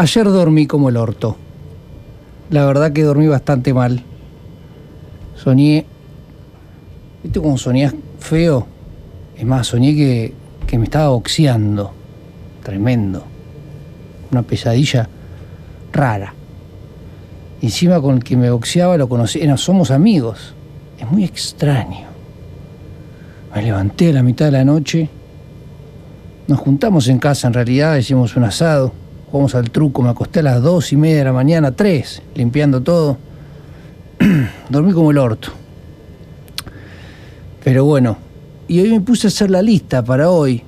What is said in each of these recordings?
Ayer dormí como el orto. La verdad que dormí bastante mal. Soñé. ¿Viste cómo soñás feo? Es más, soñé que, que me estaba boxeando. Tremendo. Una pesadilla rara. Encima con el que me boxeaba lo conocí. No, somos amigos. Es muy extraño. Me levanté a la mitad de la noche. Nos juntamos en casa, en realidad, hicimos un asado jugamos al truco, me acosté a las dos y media de la mañana, tres, limpiando todo. Dormí como el orto. Pero bueno, y hoy me puse a hacer la lista para hoy.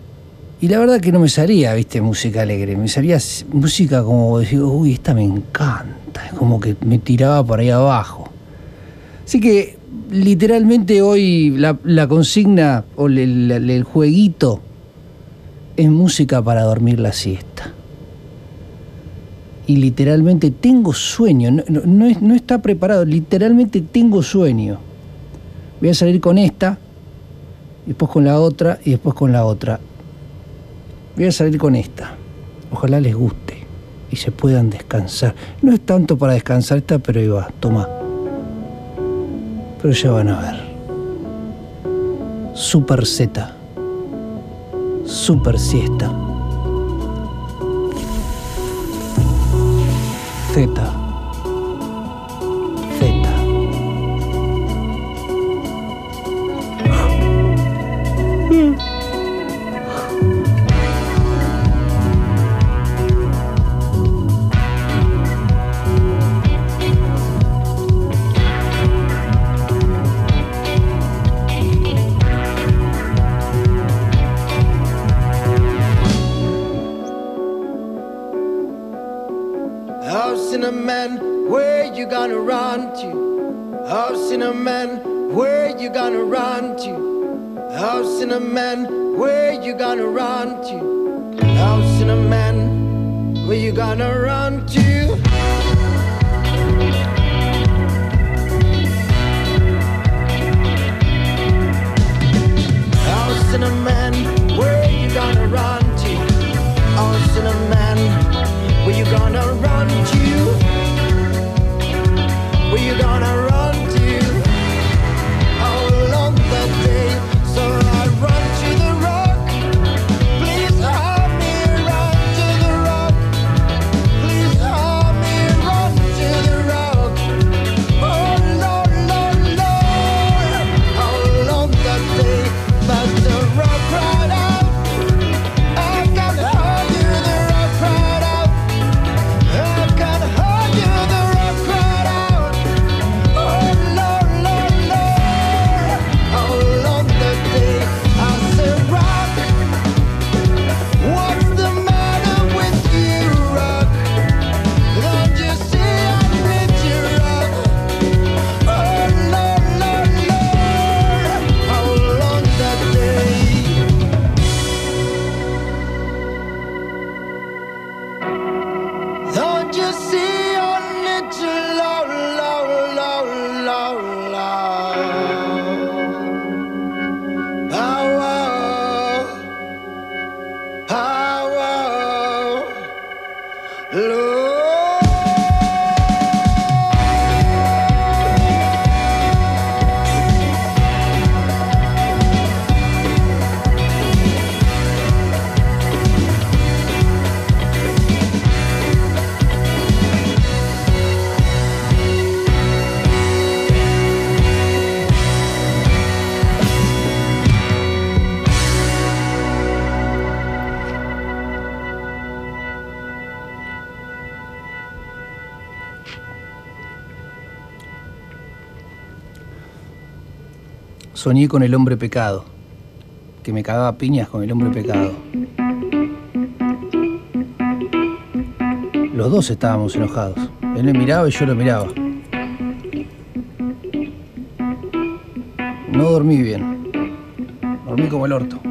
Y la verdad que no me salía, viste, música alegre. Me salía música como decir, uy, esta me encanta. Es como que me tiraba por ahí abajo. Así que literalmente hoy la, consigna o el, el jueguito es música para dormir la siesta y literalmente tengo sueño, no, está preparado, literalmente tengo sueño. Voy a salir con esta, después con la otra y después con la otra. Voy a salir con esta. Ojalá les guste y se puedan descansar. No es tanto para descansar esta, pero ahí va, toma. Pero ya van a ver. Super Z. Super siesta. Z. House in a man. Where you gonna run to? House in a man, where you gonna run to? House in a man, where you gonna run to? How a man? Soñé con el hombre pecado, que me cagaba piñas con el hombre pecado. Los dos estábamos enojados. Él me miraba y yo lo miraba. No dormí bien. Dormí como el orto.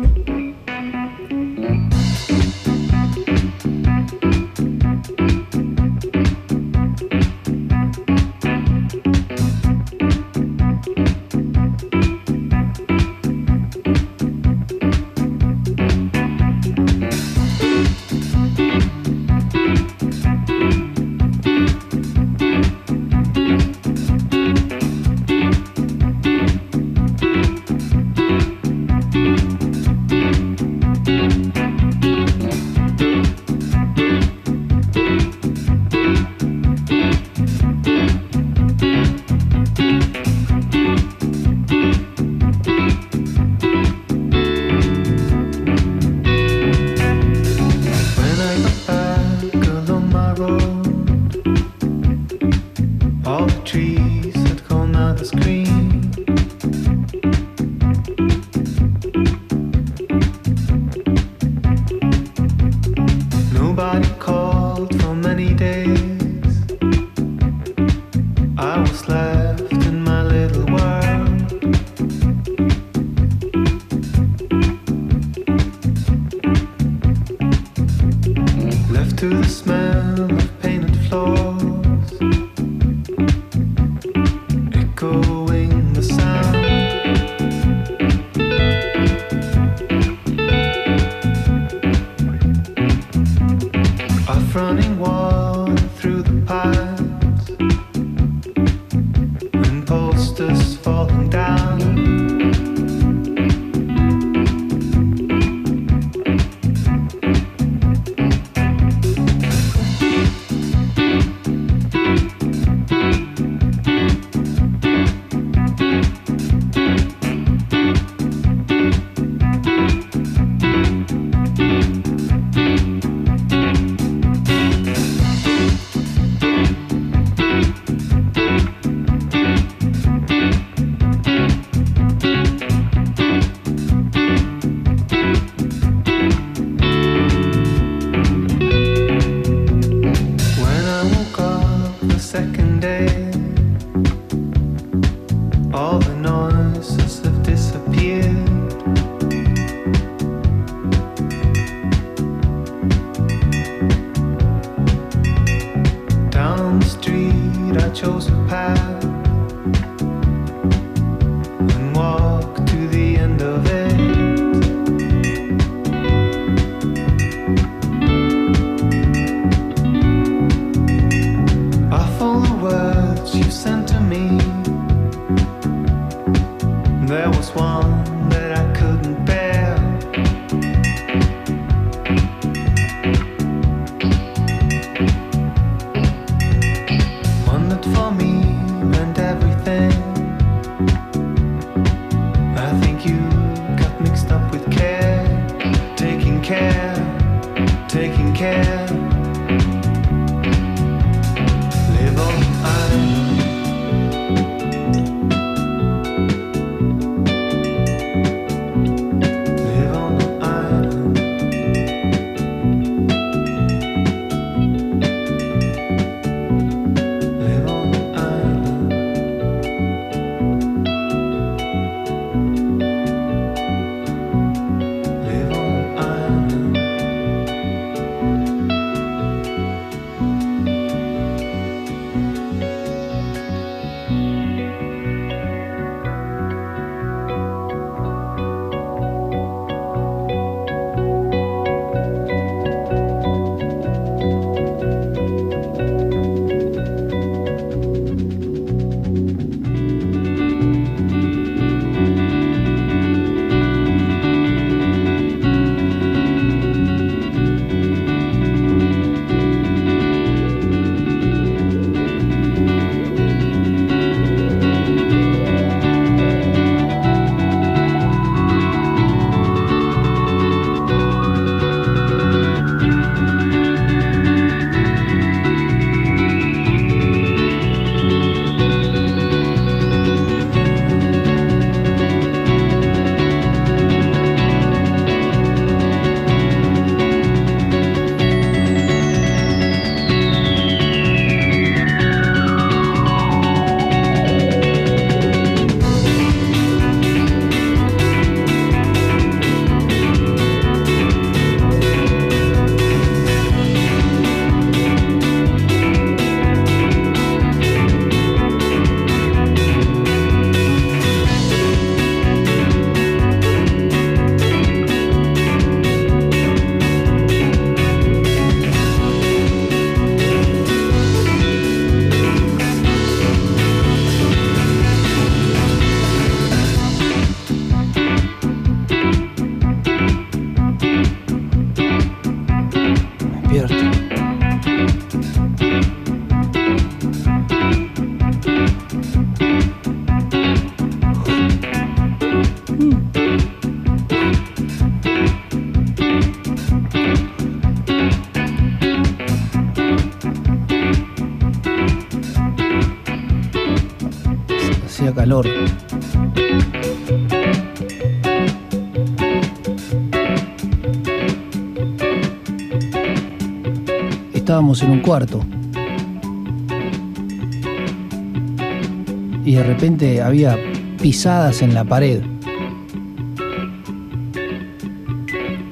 Y de repente había pisadas en la pared.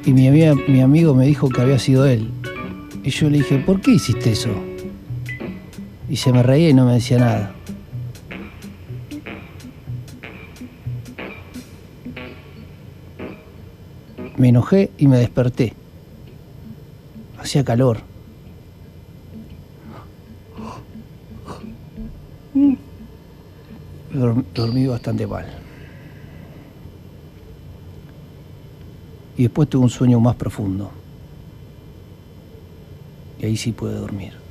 Y mi, mi amigo me dijo que había sido él. Y yo le dije, ¿por qué hiciste eso? Y se me reía y no me decía nada. Me enojé y me desperté. Hacía calor. Dormí bastante mal. Y después tuve un sueño más profundo. Y ahí sí pude dormir.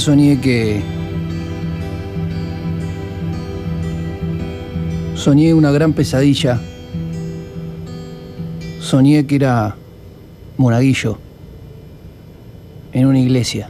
soñé que... Soñé una gran pesadilla. Soñé que era monaguillo en una iglesia.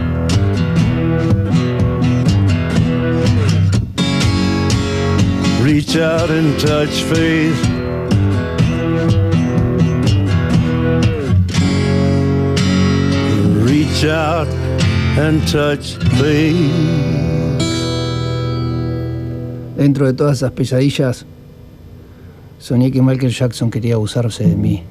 reach out and touch faith. Reach out and touch faith. Dentro de todas esas pesadillas, soñé que Michael Jackson quería abusarse de mí.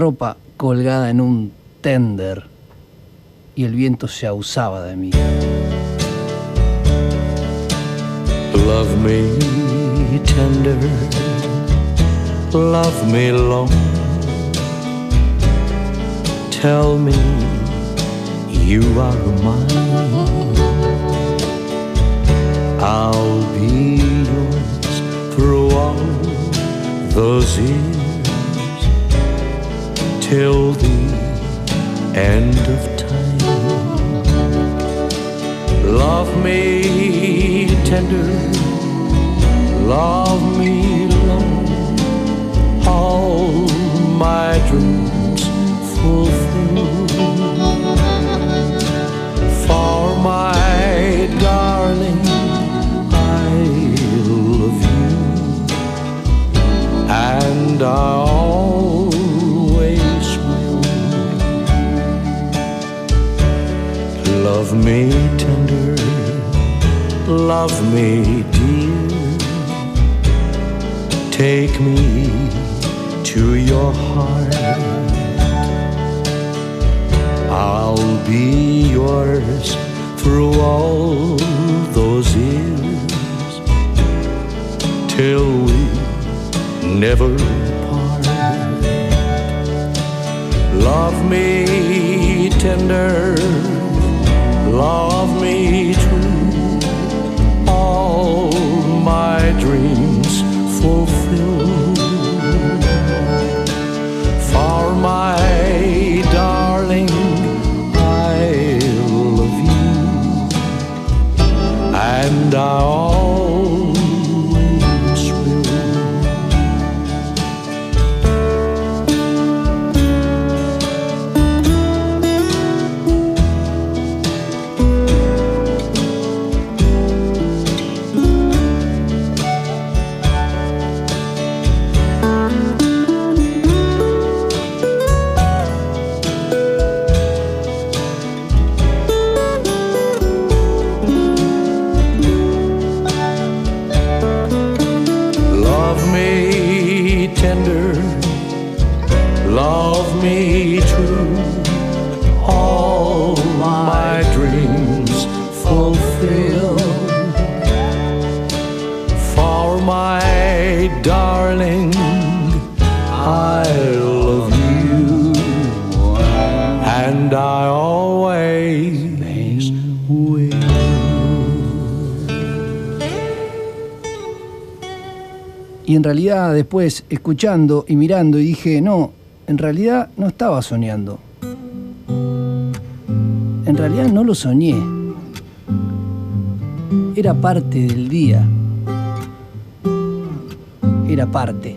Ropa colgada en un tender y el viento se ausaba de mí. Love me tender, love me long. Tell me you are mine. I'll be yours through all those years till the end of time. Love me tender, love me long, all my dreams fulfill. For my darling, I love you, and I Love me tender, love me dear. Take me to your heart. I'll be yours through all those years till we never part. Love me tender, love me true. All my dreams en realidad después, escuchando y mirando, y dije, no, en realidad no estaba soñando. En realidad no lo soñé. Era parte del día. Era parte.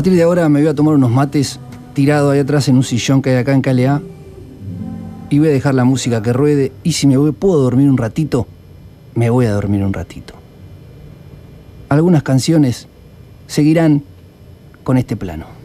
partir de ahora me voy a tomar unos mates tirado ahí atrás en un sillón que hay acá en Calea y voy a dejar la música que ruede y si me puedo dormir un ratito, me voy a dormir un ratito. Algunas canciones seguirán con este plano.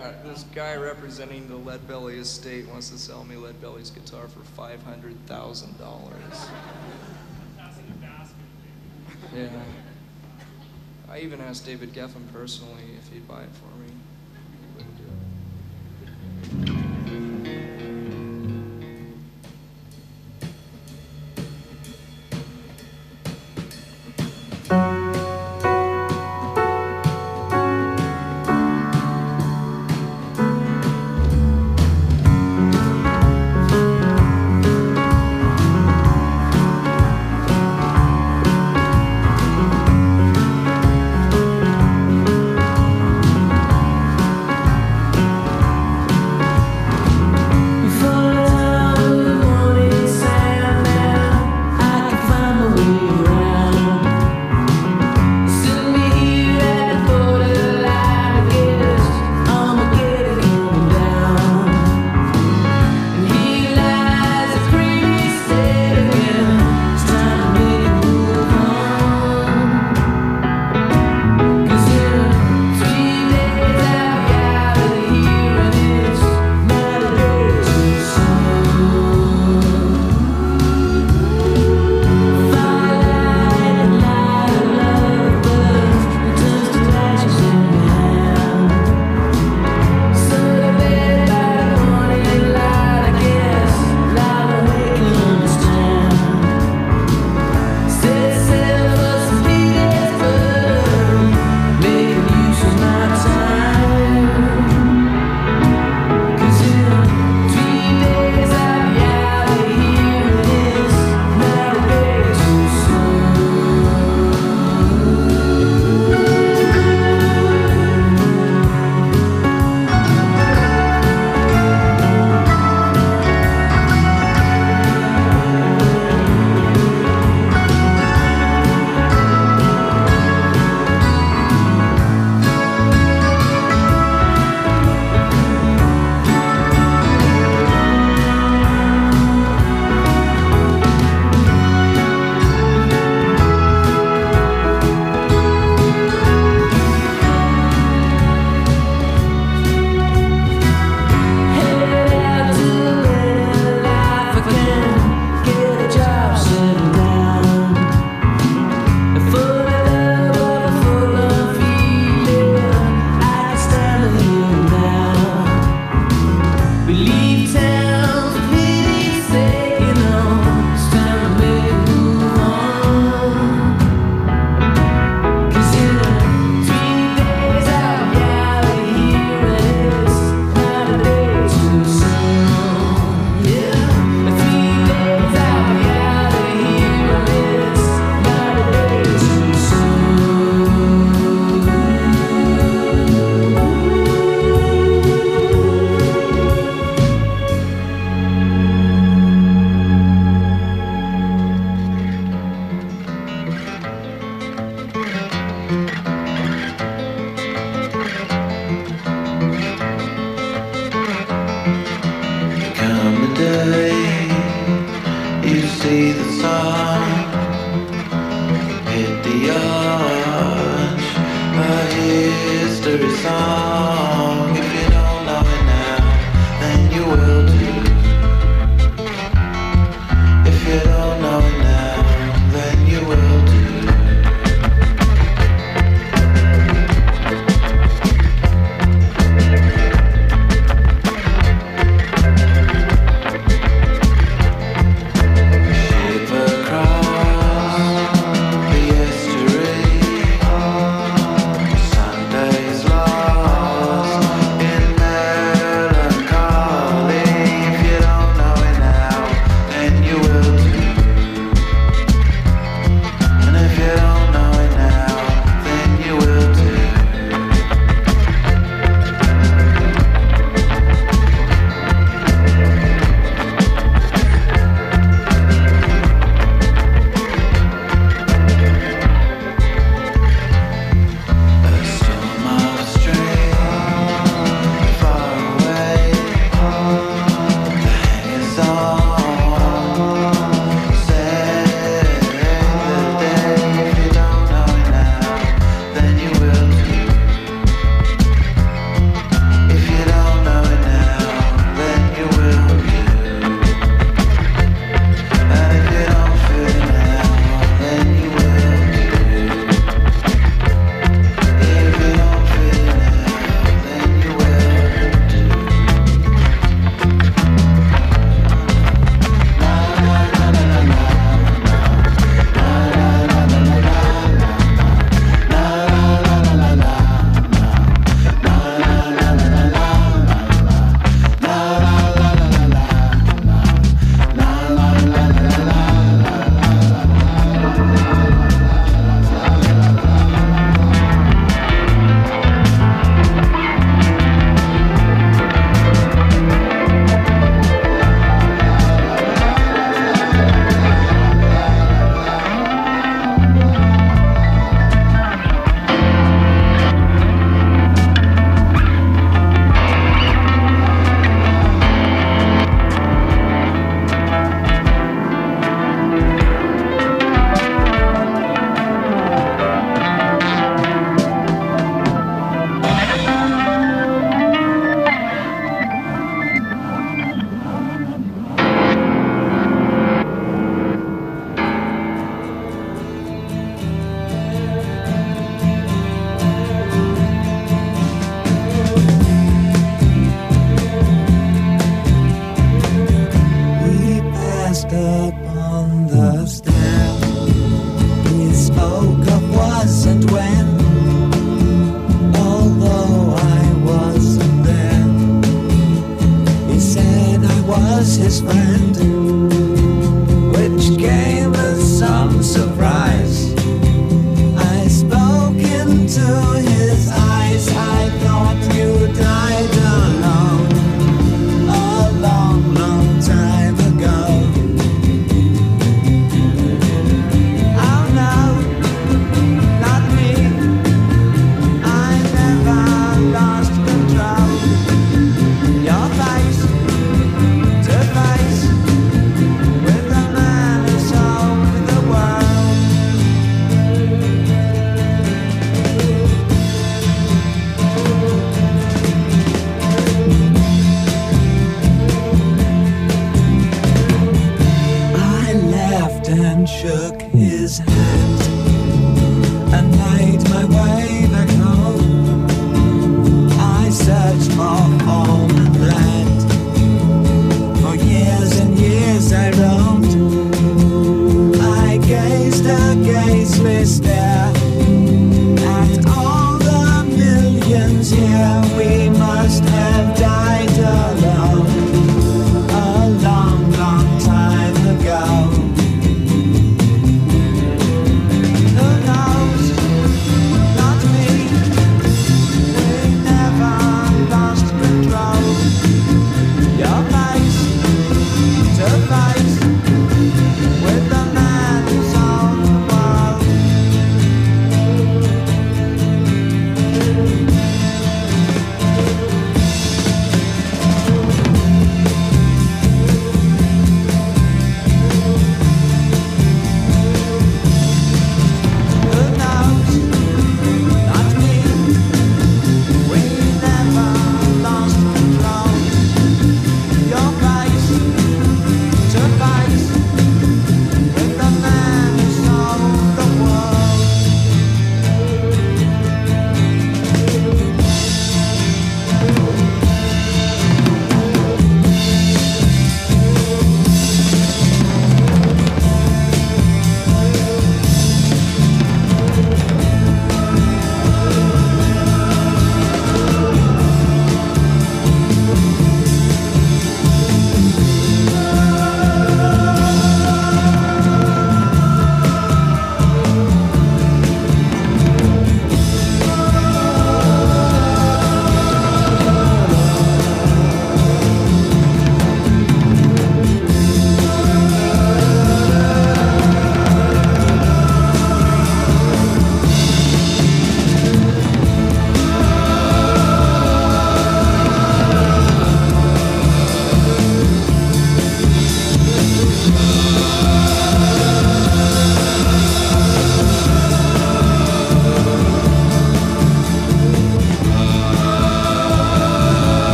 Yeah, this guy representing the Lead Belly estate wants to sell me Lead Belly's guitar for five hundred thousand dollars. Yeah. I even asked David Geffen personally if he'd buy it for me. He wouldn't do it.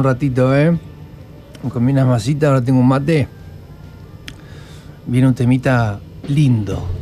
un ratito, ¿eh? Comí unas masitas, ahora tengo un mate. Viene un temita lindo.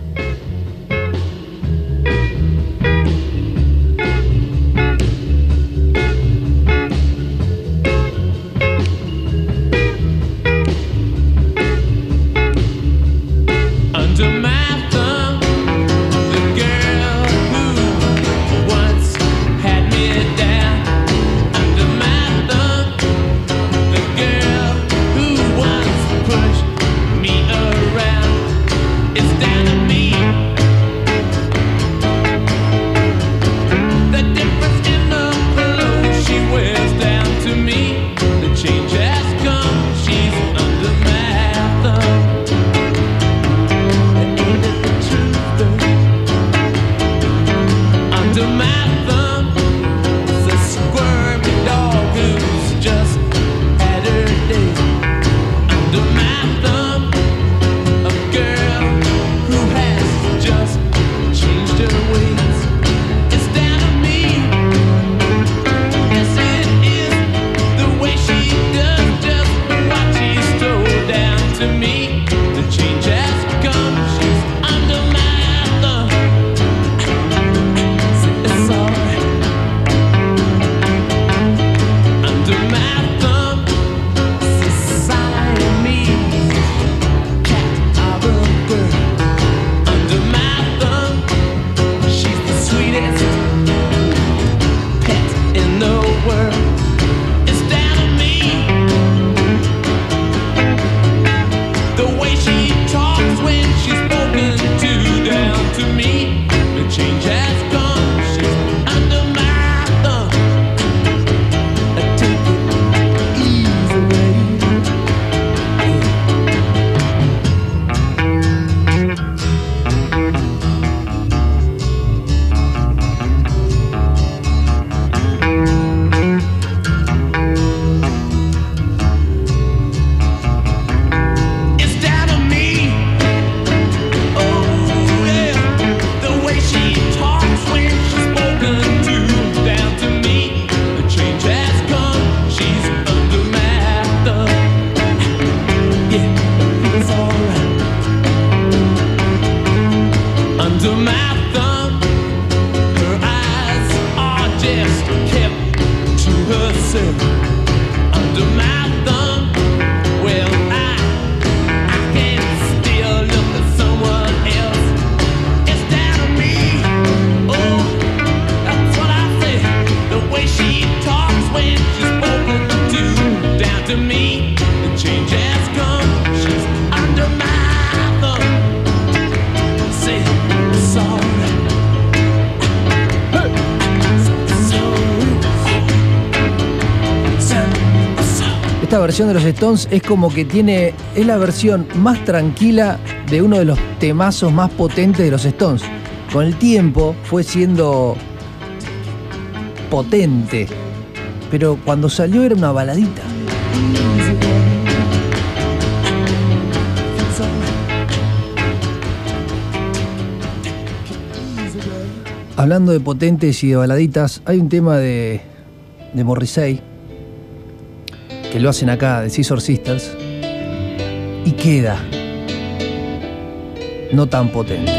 de los Stones es como que tiene. Es la versión más tranquila de uno de los temazos más potentes de los Stones. Con el tiempo fue siendo potente, pero cuando salió era una baladita. Hablando de potentes y de baladitas, hay un tema de, de Morrissey que lo hacen acá, de Scissor Sisters, y queda no tan potente.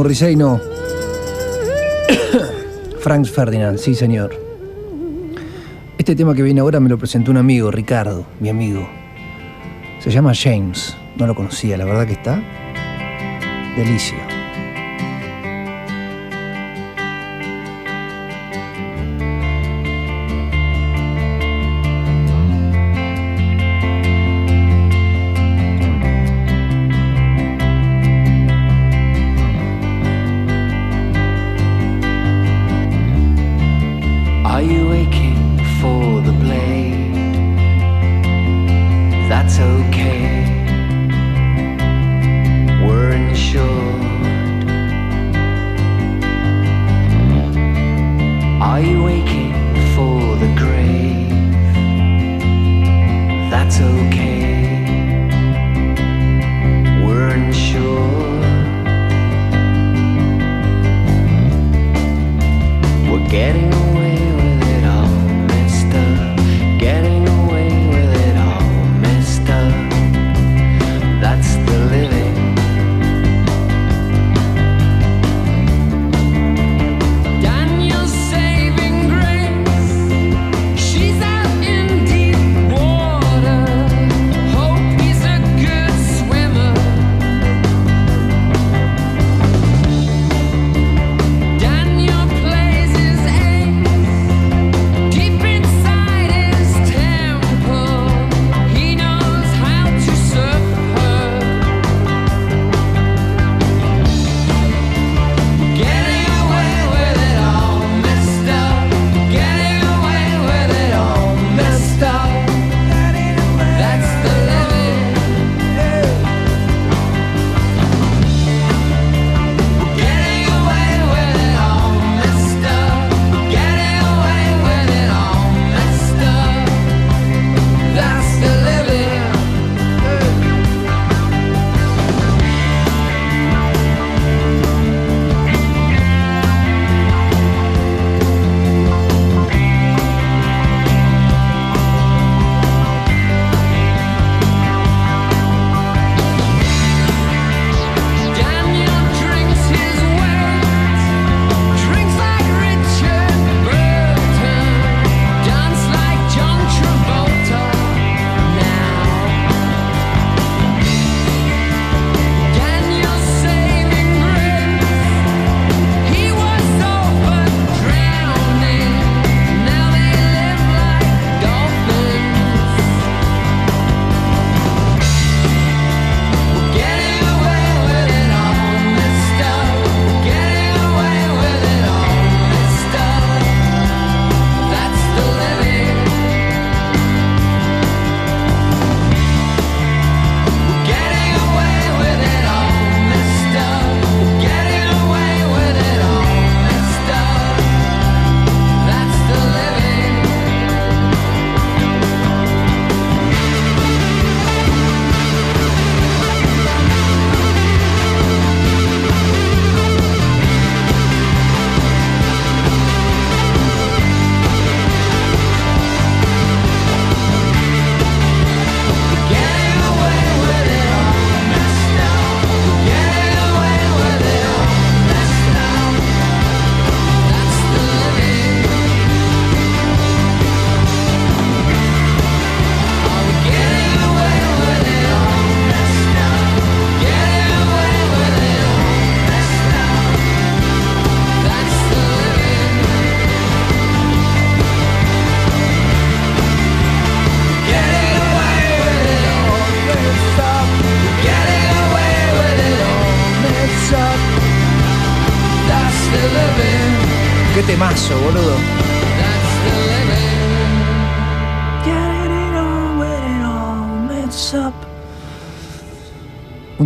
Murrissey no. Franz Ferdinand, sí señor. Este tema que viene ahora me lo presentó un amigo, Ricardo, mi amigo. Se llama James, no lo conocía, la verdad que está delicio.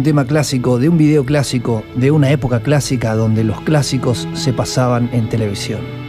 tema clásico, de un video clásico, de una época clásica donde los clásicos se pasaban en televisión.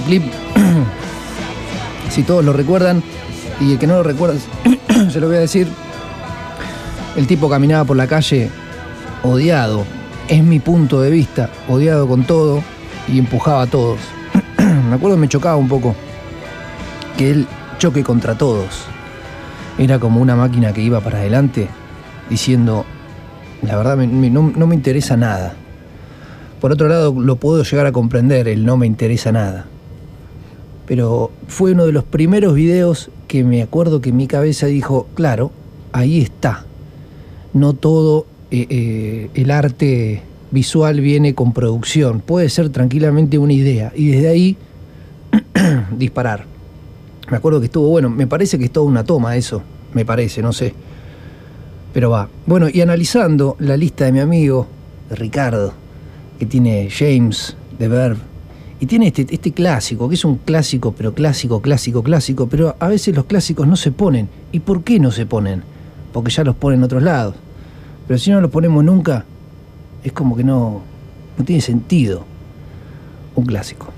Videoclip, si todos lo recuerdan, y el que no lo recuerda, se lo voy a decir, el tipo caminaba por la calle odiado, es mi punto de vista, odiado con todo y empujaba a todos. me acuerdo me chocaba un poco que él choque contra todos. Era como una máquina que iba para adelante diciendo, la verdad no, no me interesa nada. Por otro lado, lo puedo llegar a comprender, el no me interesa nada. Pero fue uno de los primeros videos que me acuerdo que mi cabeza dijo, claro, ahí está. No todo eh, eh, el arte visual viene con producción. Puede ser tranquilamente una idea. Y desde ahí disparar. Me acuerdo que estuvo bueno. Me parece que es toda una toma eso. Me parece, no sé. Pero va. Bueno, y analizando la lista de mi amigo, Ricardo, que tiene James, de Verb, y tiene este, este clásico, que es un clásico, pero clásico, clásico, clásico, pero a veces los clásicos no se ponen. ¿Y por qué no se ponen? Porque ya los ponen en otros lados. Pero si no los ponemos nunca, es como que no, no tiene sentido un clásico.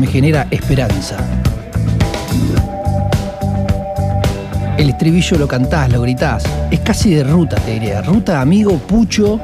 Me genera esperanza. El estribillo lo cantás, lo gritás. Es casi de ruta, te diría. Ruta, amigo, pucho.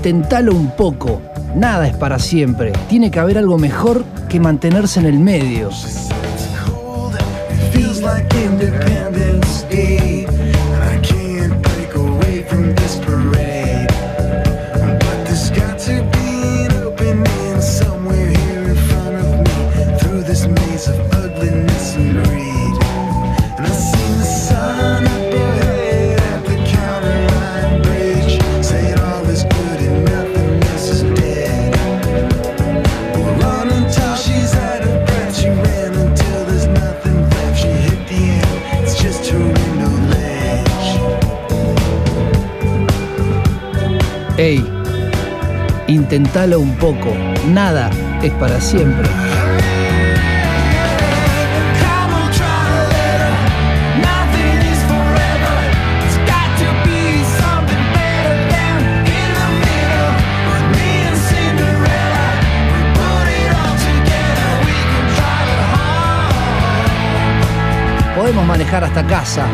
Intentalo un poco. Nada es para siempre. Tiene que haber algo mejor que mantenerse en el medio. All together. We can drive it home. Podemos manejar hasta casa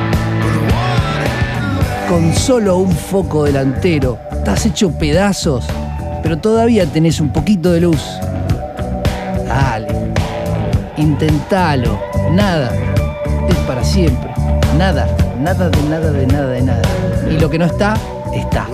con solo un foco delantero. Estás hecho pedazos, pero todavía tenés un poquito de luz. Dale, intentalo. Nada es para siempre. Nada, nada de nada de nada de nada. Y lo que no está, está.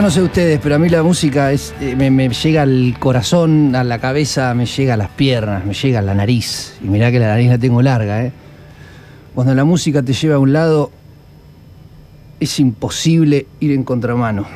No sé ustedes, pero a mí la música es, eh, me, me, llega al corazón, a la cabeza, me llega a las piernas, me llega a la nariz. Y mirá que la nariz la tengo larga, ¿eh? Cuando la música te lleva a un lado, es imposible ir en contramano.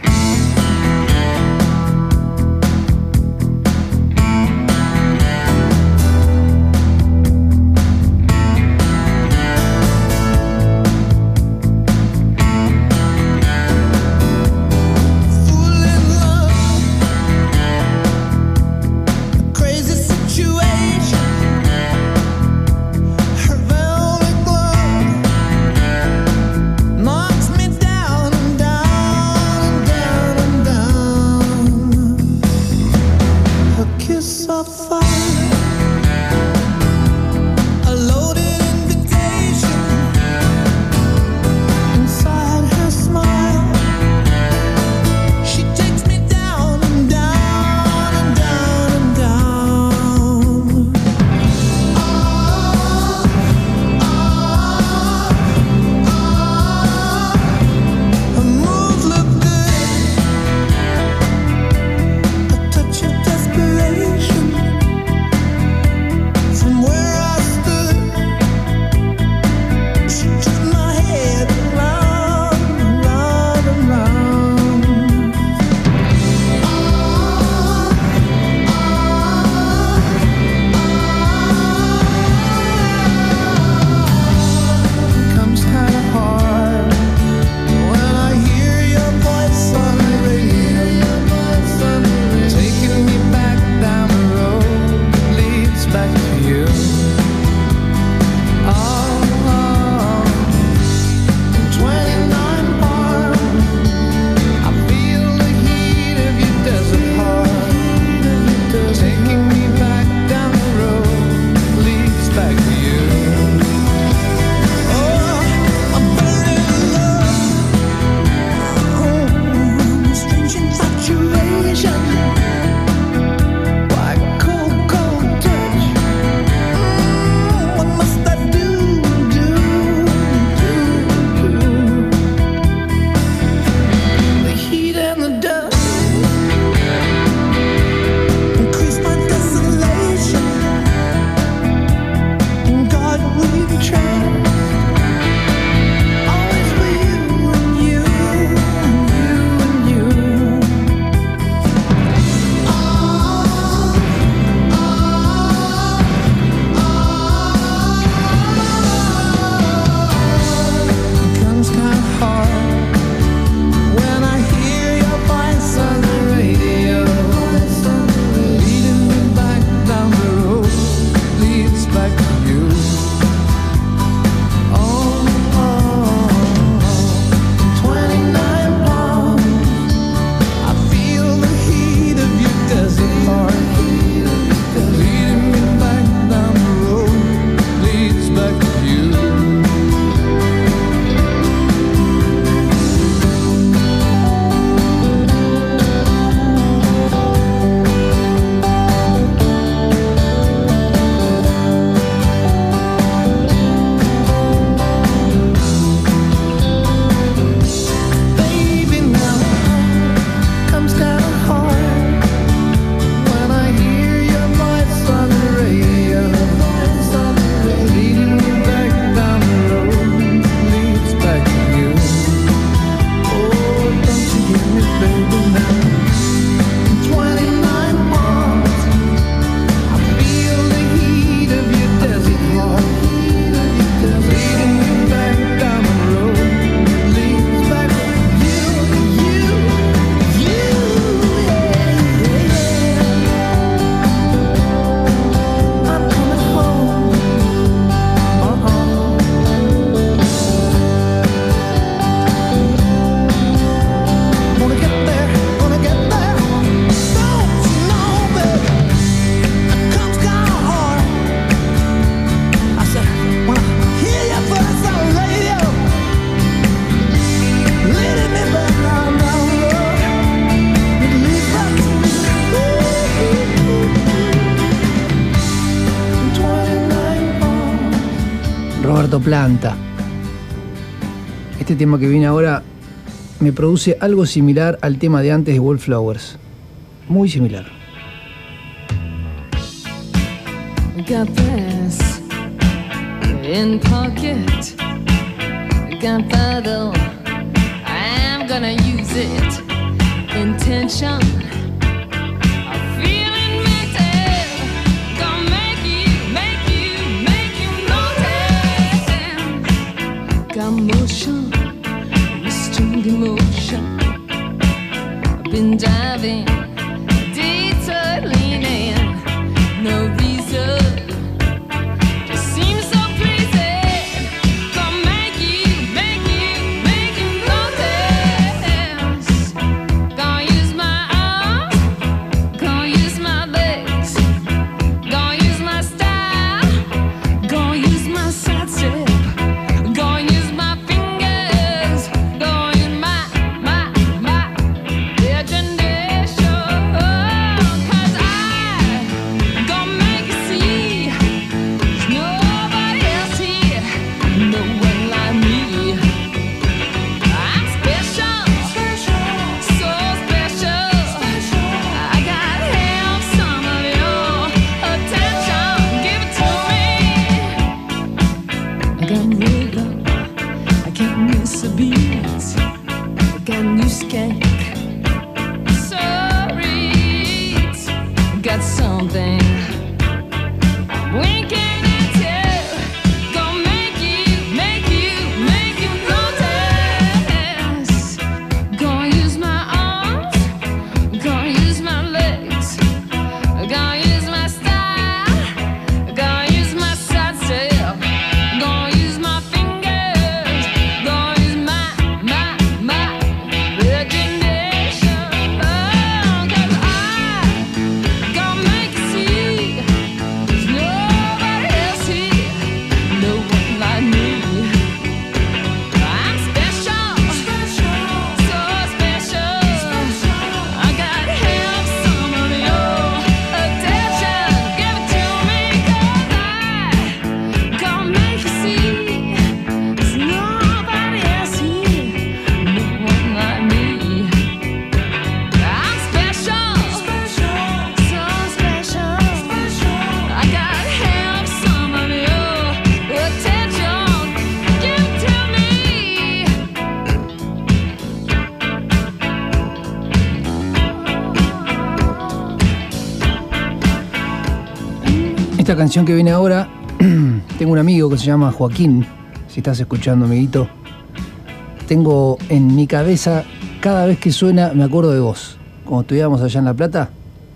Este tema que viene ahora me produce algo similar al tema de antes de Wallflowers. Muy similar. que viene ahora, tengo un amigo que se llama Joaquín, si estás escuchando, amiguito. Tengo en mi cabeza, cada vez que suena, me acuerdo de vos. Cuando estudiábamos allá en La Plata,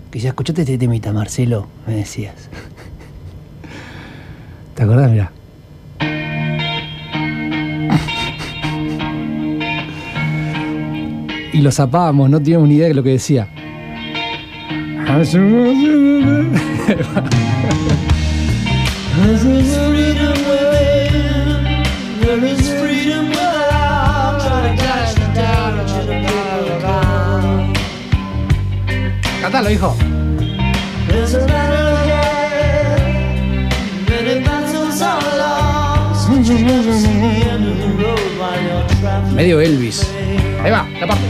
que ya escuchaste este temita, Marcelo, me decías. ¿Te acordás? Mirá. Y lo zapábamos, no teníamos ni idea de lo que decía. Escúchalo, hijo. Medio Elvis. Ahí va, la parte.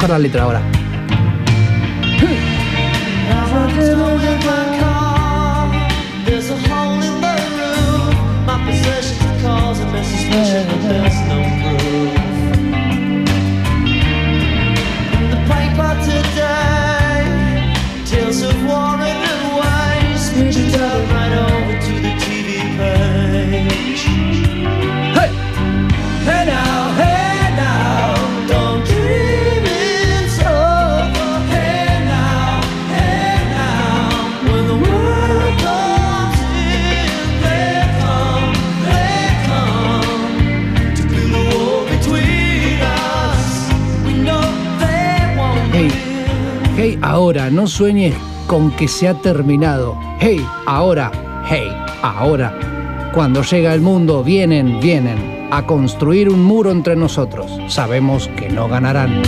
buscar la letra ahora. ahora, no sueñes con que se ha terminado. Hey, ahora, hey, ahora. Cuando llega el mundo, vienen, vienen a construir un muro entre nosotros. Sabemos que no ganarán.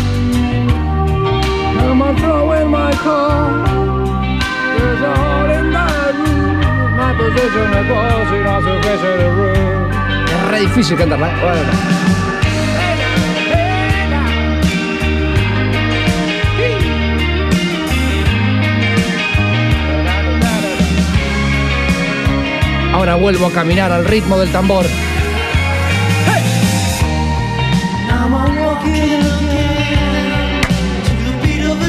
Es re difícil cantarla. Ahora vuelvo a caminar al ritmo del tambor. Now I'm walking again to the beat of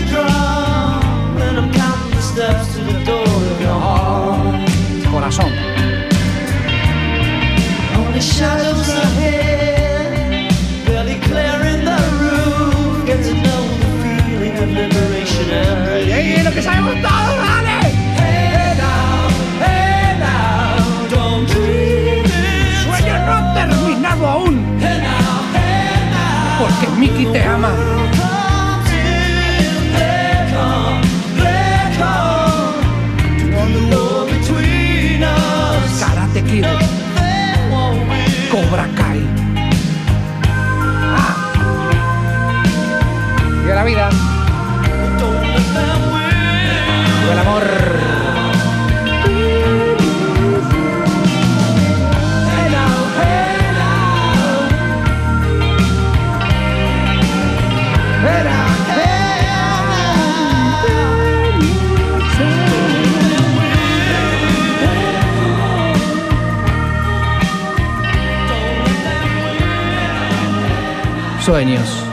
Sueños.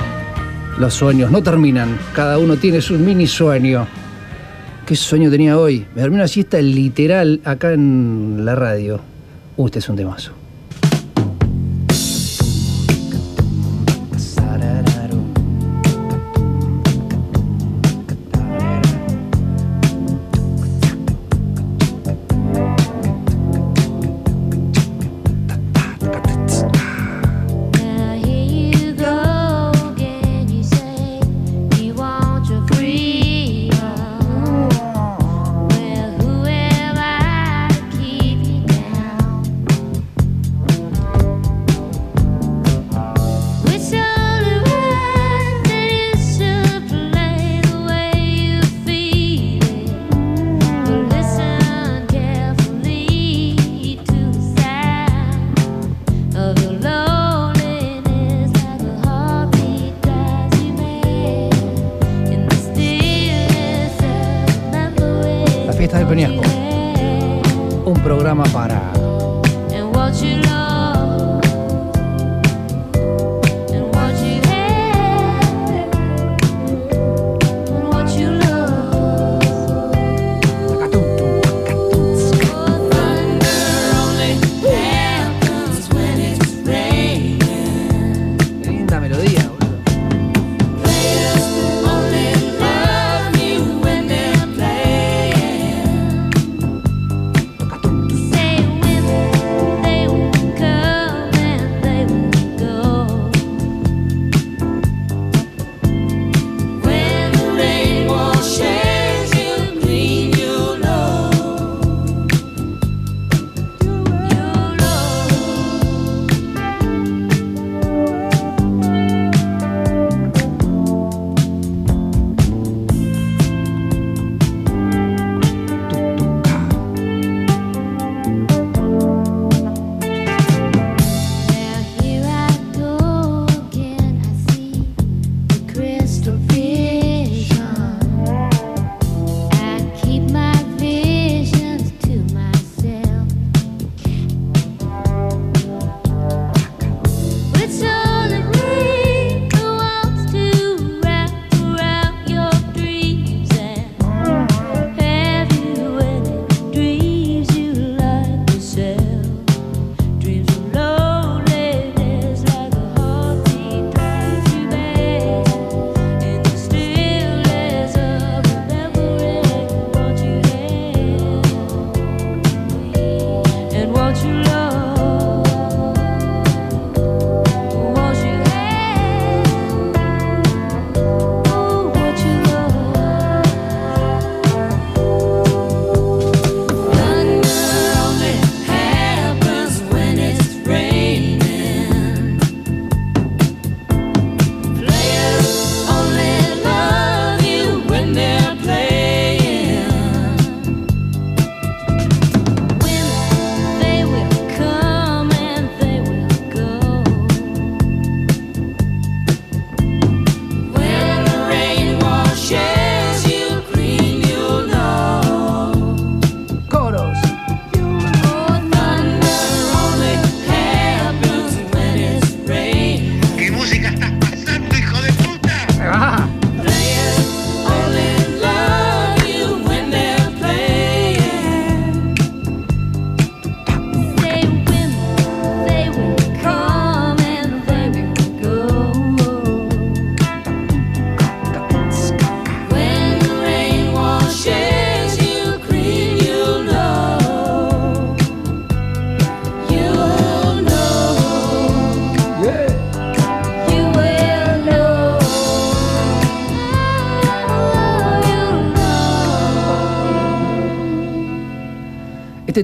Los sueños no terminan. Cada uno tiene su mini sueño. ¿Qué sueño tenía hoy? Me dormí una siesta literal acá en la radio. Uh, este es un temazo.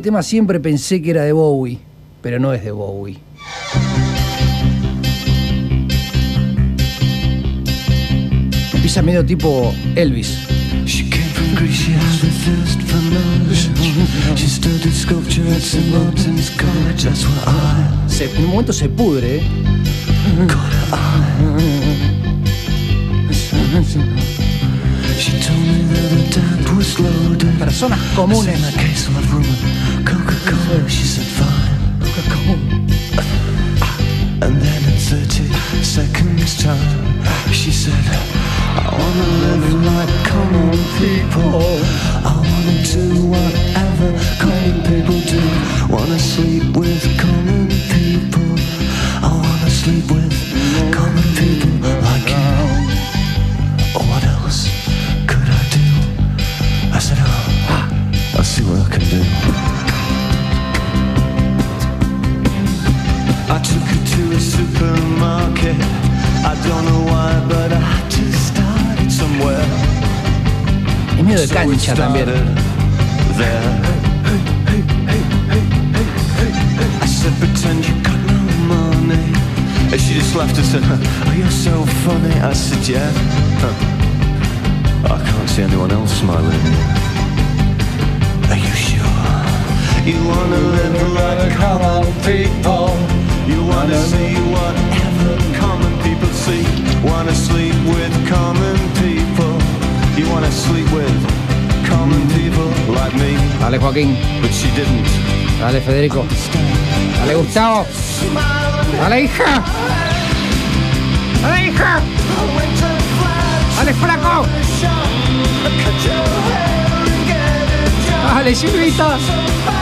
Tema siempre pensé que era de Bowie, pero no es de Bowie. Empieza medio tipo Elvis. Se- en un momento se pudre, ¿eh? Personas comunes. And then in 30 seconds time, she said, I wanna live like common people. I wanna do whatever common people do. Wanna sleep with common people. I wanna sleep with common people like you. There. I said, pretend you got no money. And she just laughed and said, Oh, you're so funny. I said, Yeah. Huh. I can't see anyone else smiling. Are you sure? You wanna live like common people. You wanna see whatever common. Wanna sleep with common people. You wanna sleep with common people like me. Dale Joaquín, But she didn't. dale Federico, dale Gustavo, dale hija, dale hija, dale flaco, dale Silvita.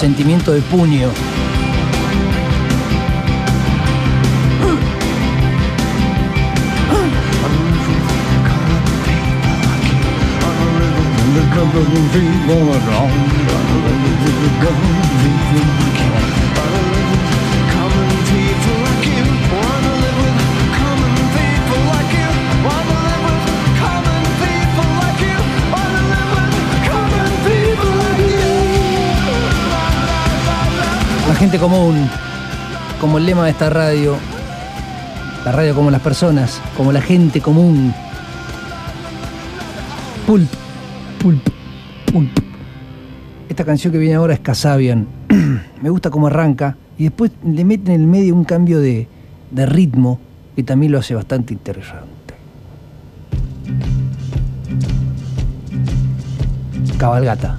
Sentimiento de puño. Gente común, como el lema de esta radio, la radio como las personas, como la gente común. Pulp, pulp, pulp. Esta canción que viene ahora es Casabian. Me gusta cómo arranca y después le mete en el medio un cambio de, de ritmo que también lo hace bastante interesante. Cabalgata.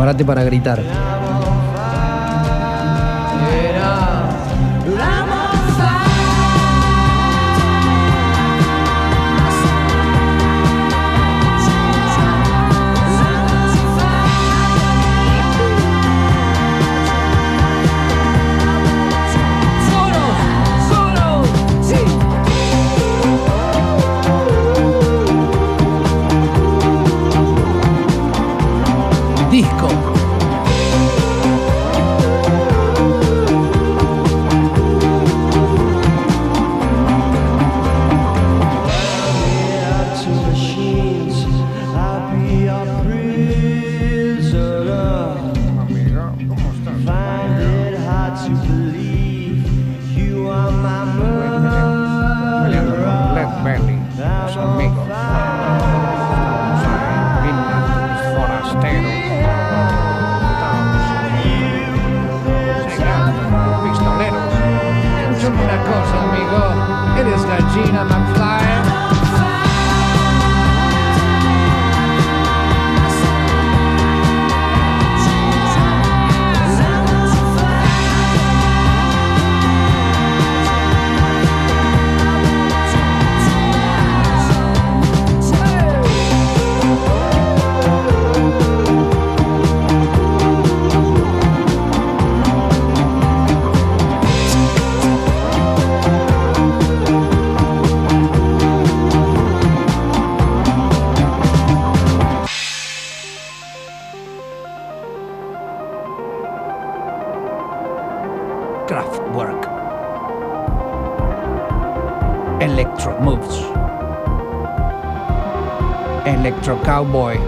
Prepárate para gritar. Cowboy.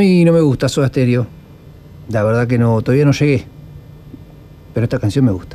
mí no me gusta Soda Stereo. La verdad que no, todavía no llegué. Pero esta canción me gusta.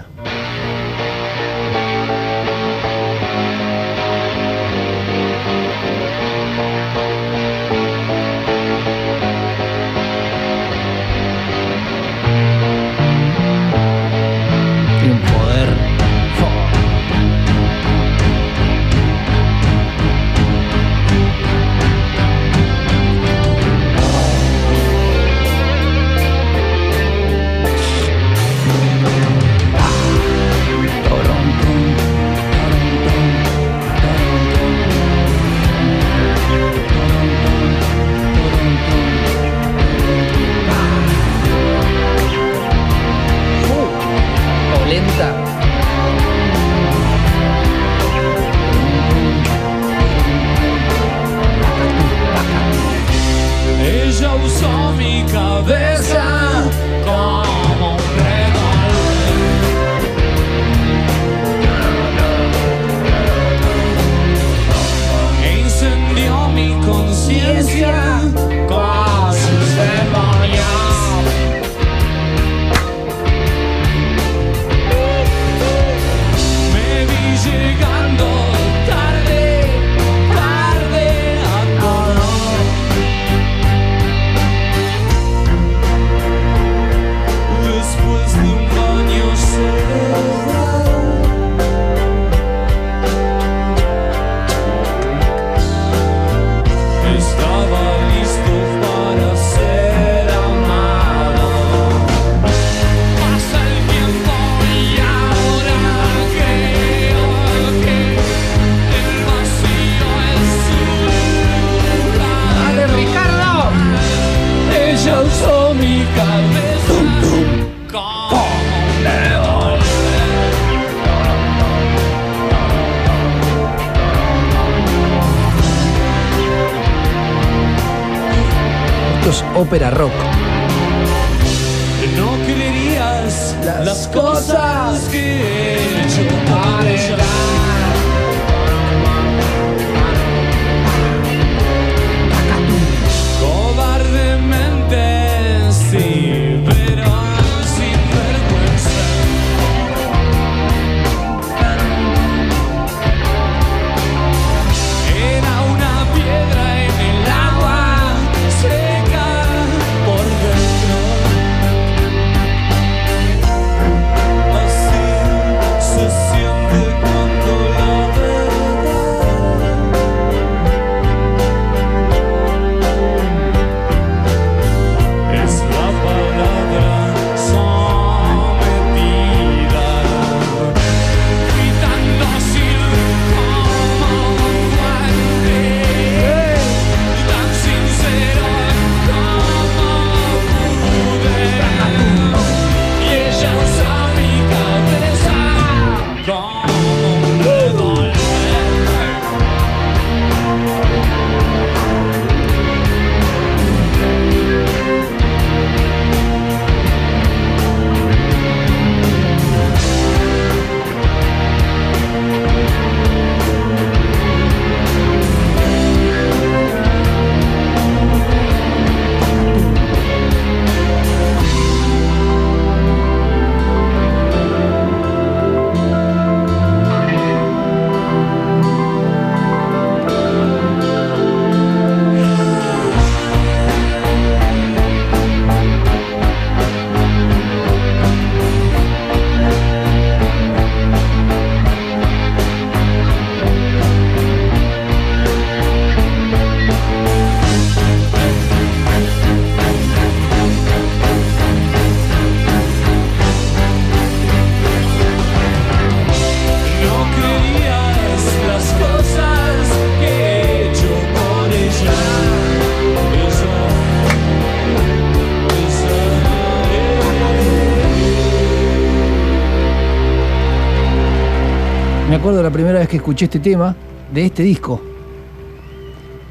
que escuché este tema de este disco.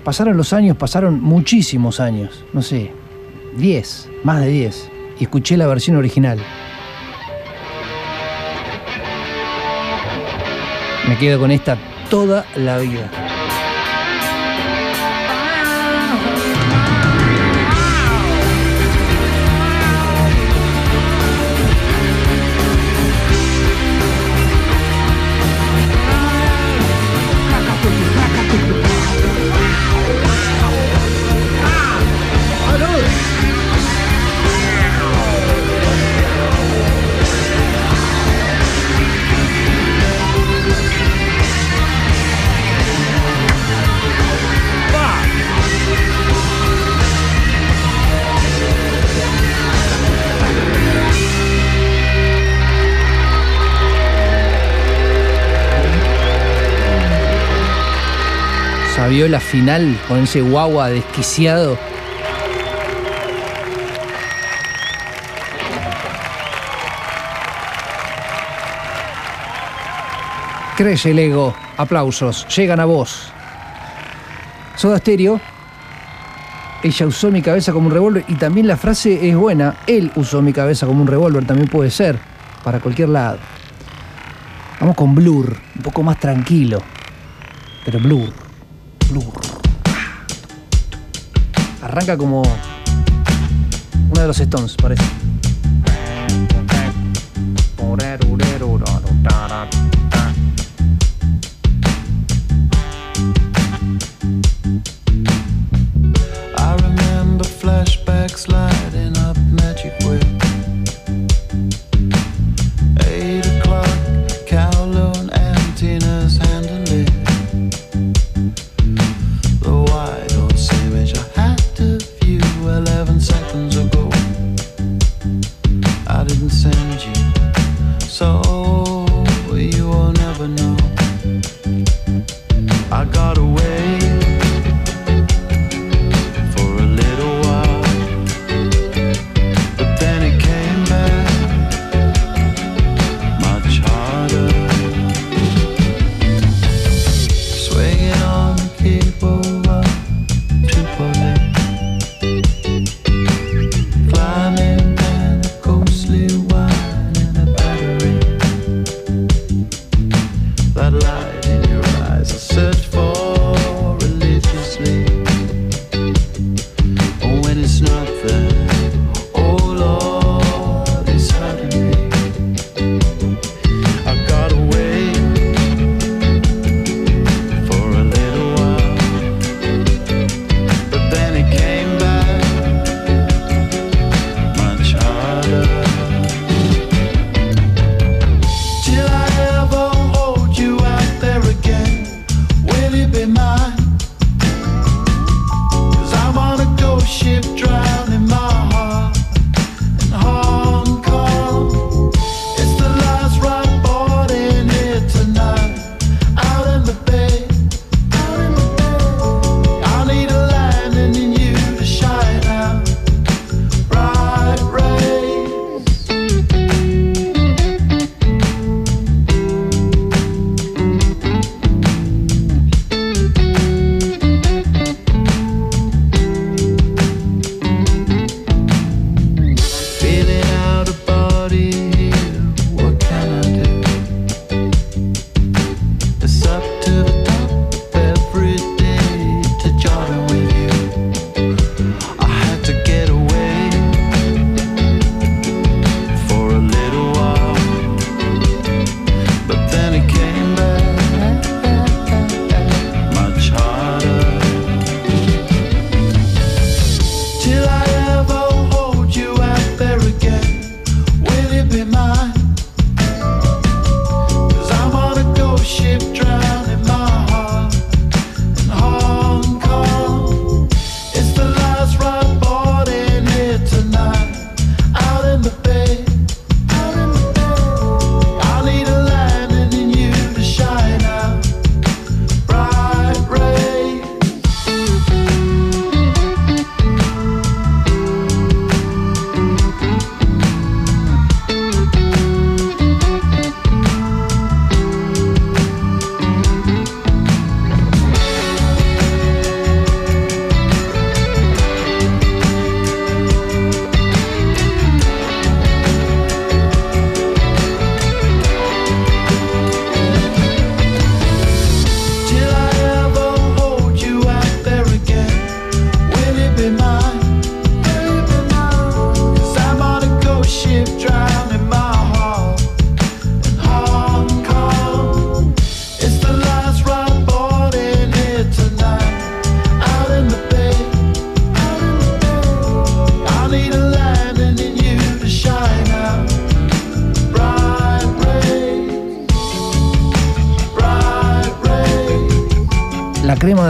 Pasaron los años, pasaron muchísimos años, no sé, 10, más de 10, y escuché la versión original. Me quedo con esta toda la vida. Fabiola final con ese guagua desquiciado. Crece el ego, aplausos, llegan a vos. Soda Stereo, ella usó mi cabeza como un revólver y también la frase es buena, él usó mi cabeza como un revólver, también puede ser, para cualquier lado. Vamos con Blur, un poco más tranquilo, pero Blur. Arranca como uno de los Stones, parece.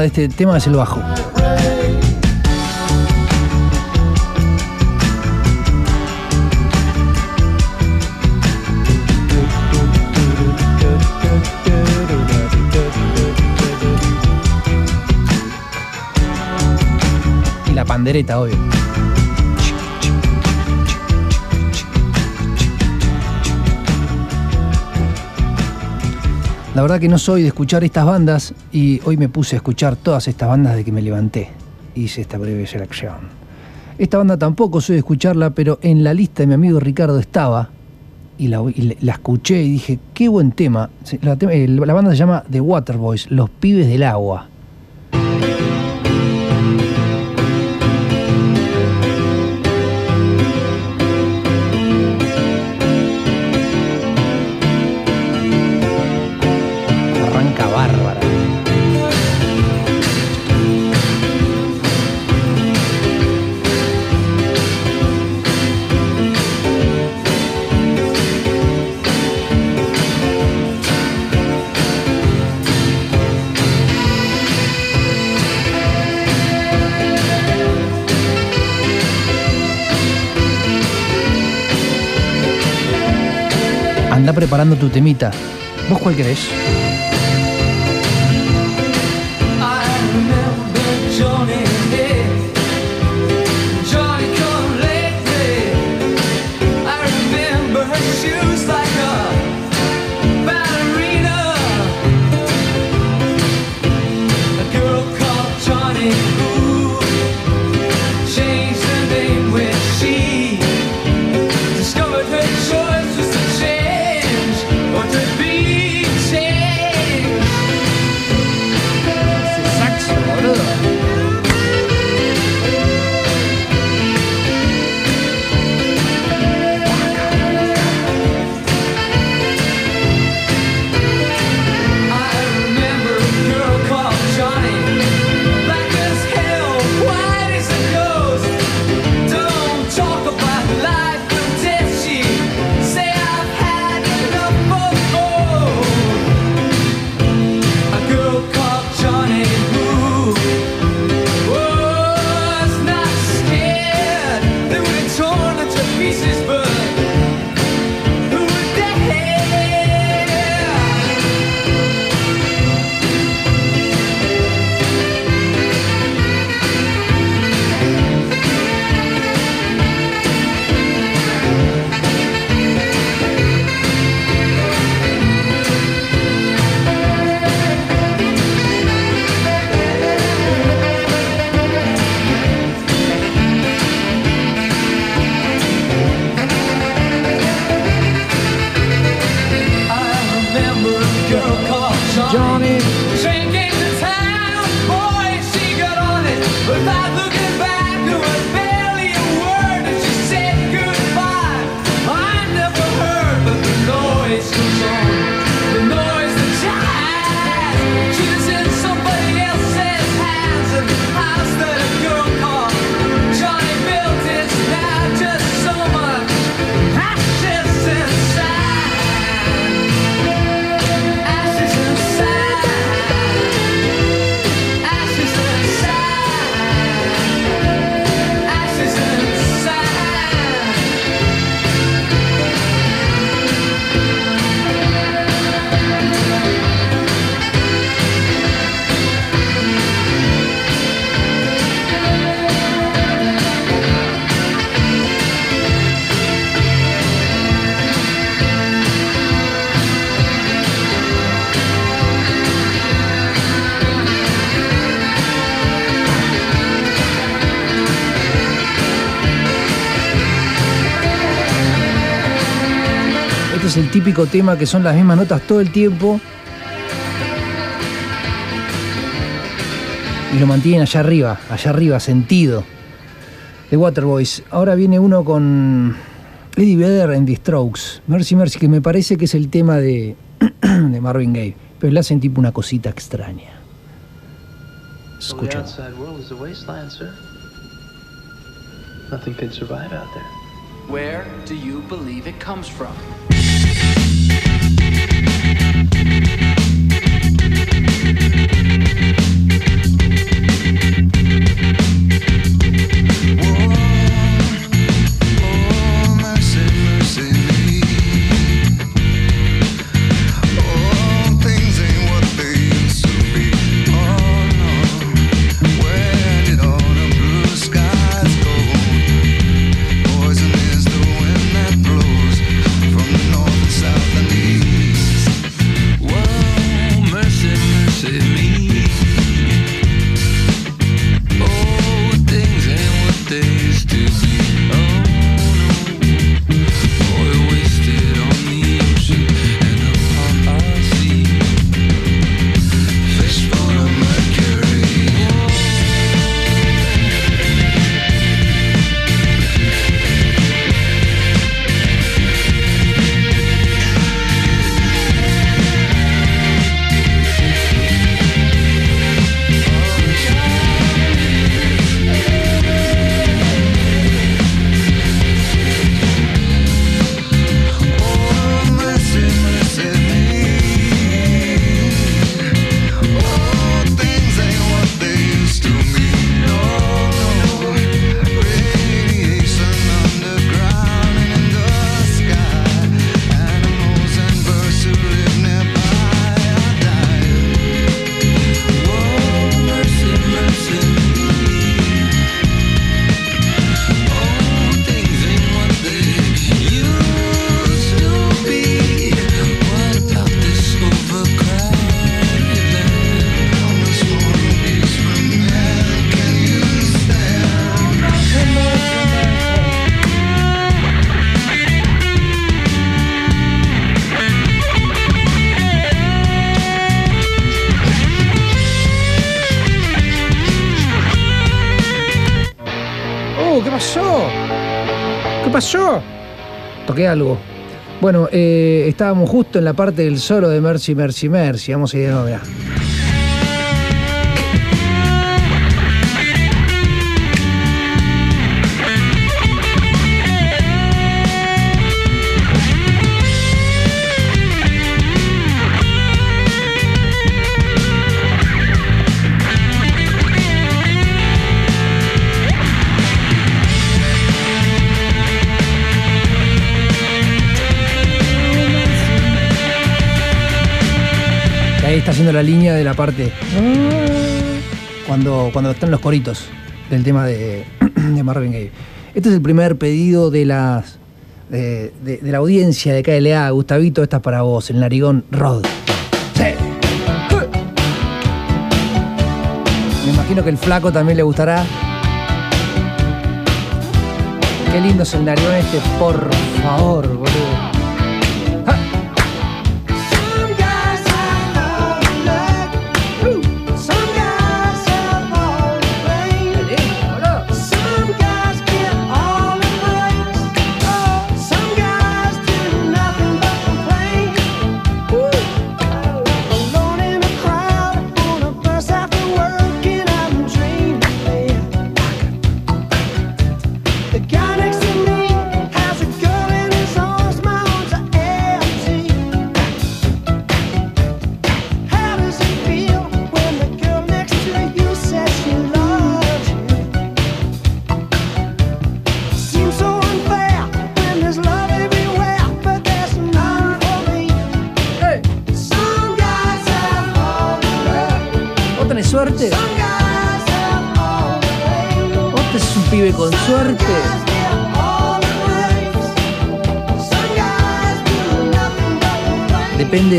este tema es el bajo. Y la pandereta, obvio. La verdad que no soy de escuchar estas bandas y hoy me puse a escuchar todas estas bandas de que me levanté. Hice esta breve selección. Esta banda tampoco soy de escucharla, pero en la lista de mi amigo Ricardo estaba y la, y la- escuché y dije, qué buen tema. La, la banda se llama The Waterboys, Los Pibes del Agua. Anda preparando tu temita. ¿Vos cuál querés? I remember típico tema que son las mismas notas todo el tiempo. Y lo mantienen allá arriba, allá arriba, sentido. The Waterboys. Ahora viene uno con Eddie Vedder en The Strokes. Mercy Mercy, que me parece que es el tema de, de Marvin Gaye. Pero le hacen tipo una cosita extraña. Well, the Escucha. outside world is a wasteland, sir. Nothing can survive out there. Where do you believe it comes from? algo. Bueno, eh, estábamos justo en la parte del solo de Mercy, Mercy, Mercy. Vamos a ir de nuevo, ahí está haciendo la línea de la parte. Mm. Cuando, cuando están los coritos del tema de, de Marvin Gaye. Este es el primer pedido de las de, la audiencia de KLA. Gustavito, esta es para vos, el narigón Rod. Me imagino que el flaco también le gustará. Qué lindo es el narigón este, por favor, boludo.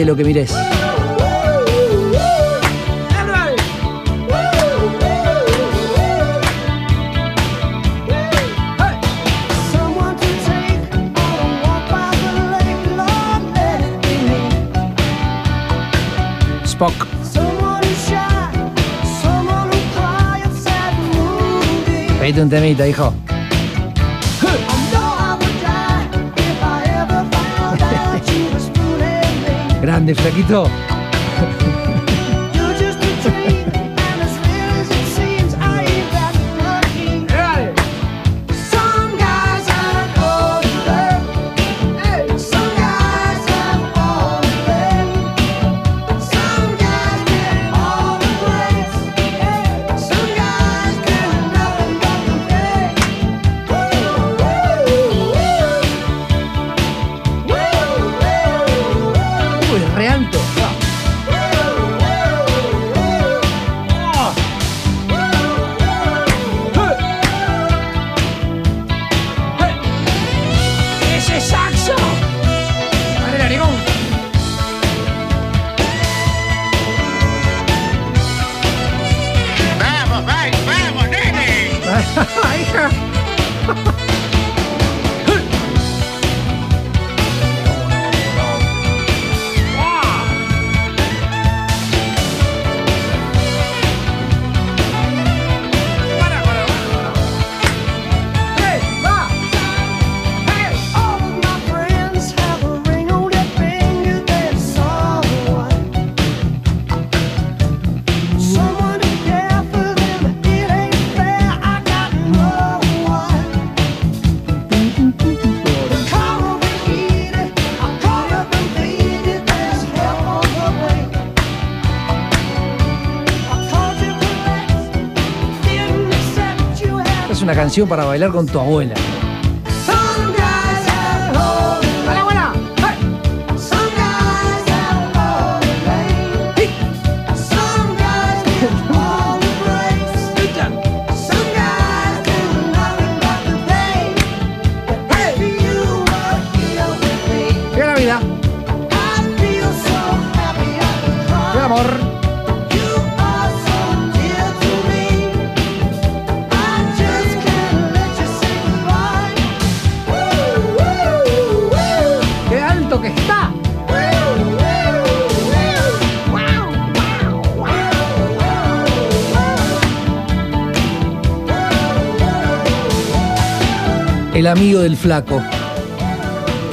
lo que mires. Spock. Pedite un temita, hijo. grande, flaquito. para bailar con tu abuela. El amigo del flaco.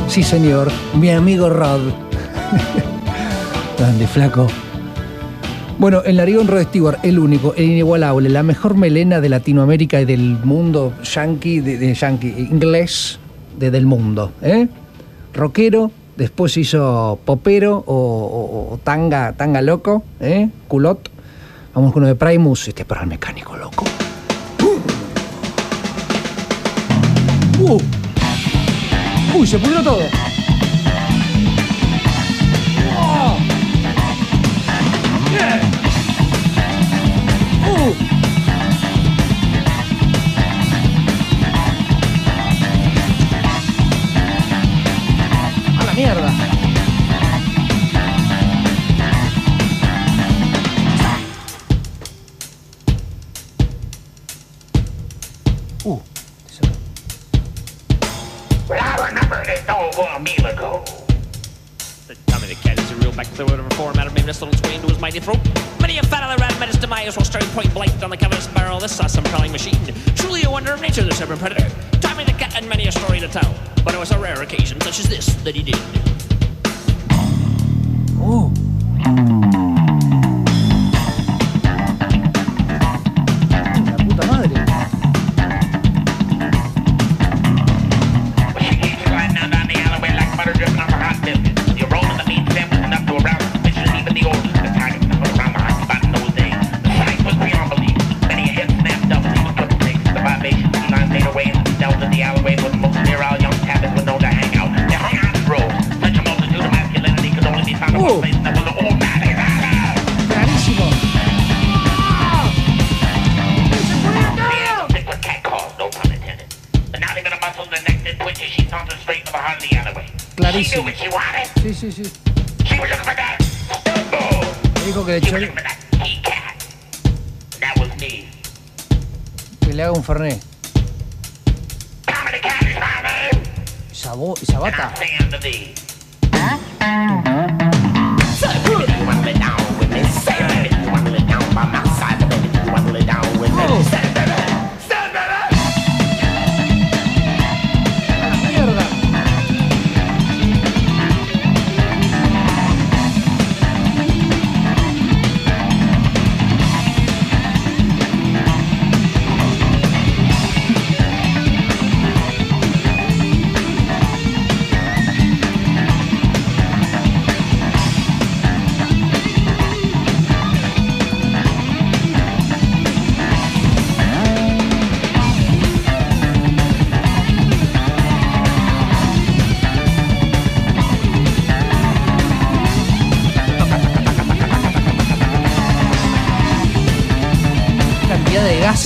Sí, señor. Mi amigo Rod. Grande, flaco. Bueno, el narigón Rod Stewart, el único, el inigualable, la mejor melena de Latinoamérica y del mundo yankee, de, de yankee, inglés, de, del mundo. ¿eh? Rockero, después hizo popero o, tanga, tanga loco, ¿eh? culot. Vamos con uno de Primus, este es para el mecánico Uh. Uy, se pudrió todo. Que le haga un fernet. Tommy the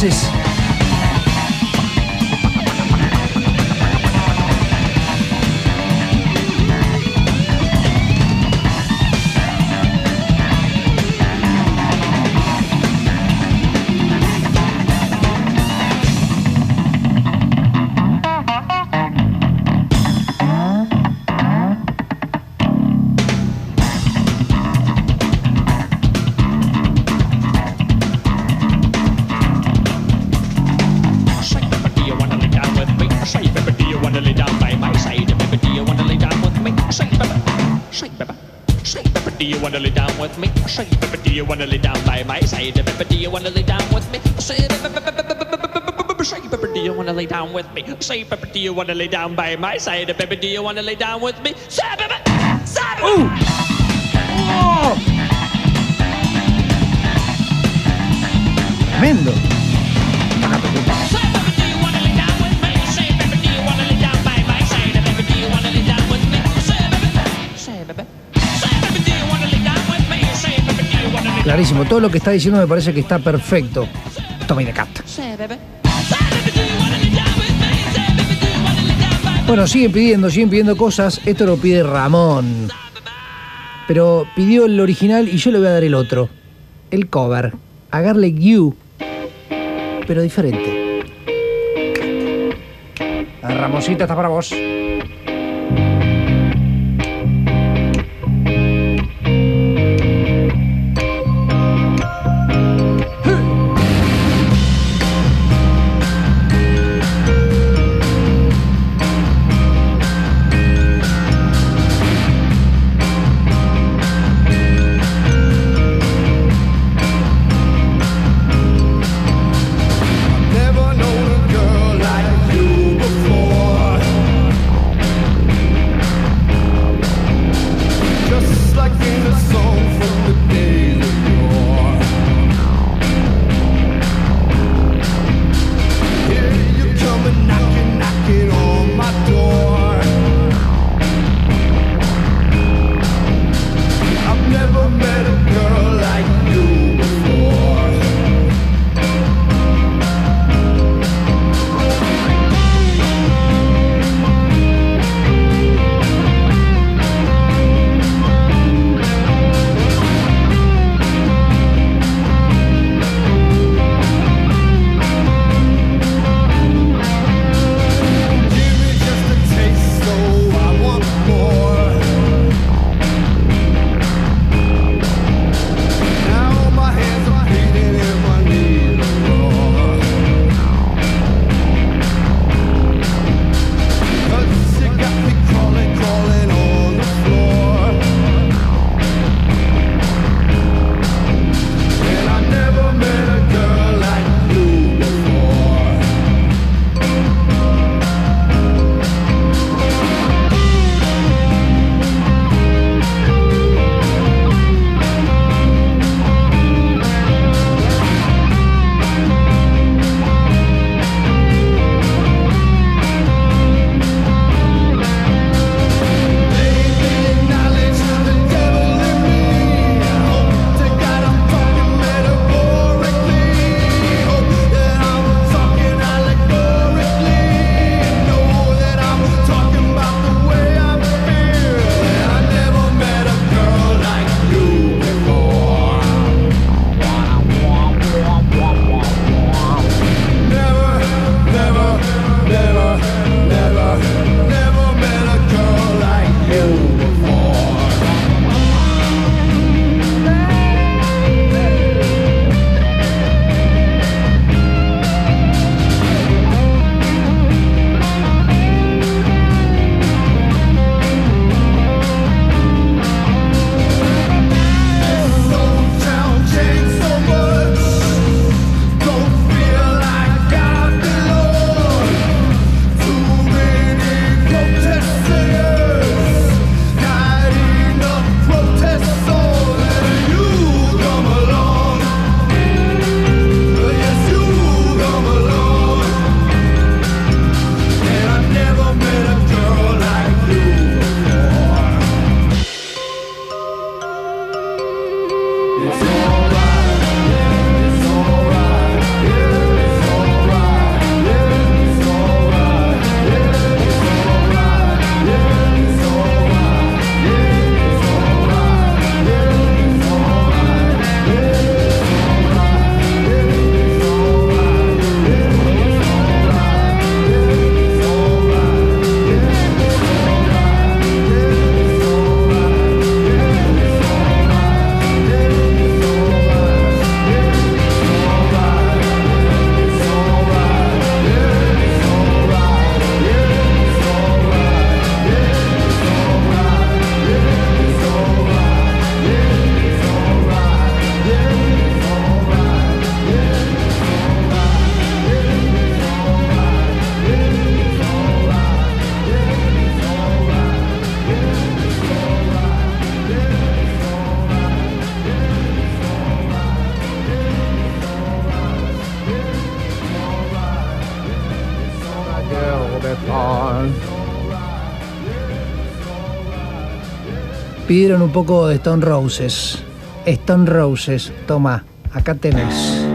Cantidad wanna lay down by my side? Baby, do you wanna lay down with me? Say, baby, say, baby, do you wanna lay down with me? Say, baby, do you wanna lay down by my side? Baby, do you wanna lay down with me? Say, baby, say, baby. ¡Oh! Tremendo. Clarísimo, todo lo que está diciendo me parece que está perfecto. Tommy the Cat. Bueno, siguen pidiendo, siguen pidiendo cosas. Esto lo pide Ramón. Pero pidió el original y yo le voy a dar el otro. El cover. A Garlic You. Pero diferente. La Ramoncita está para vos. pidieron un poco de Stone Roses. Stone Roses, toma, acá tenés.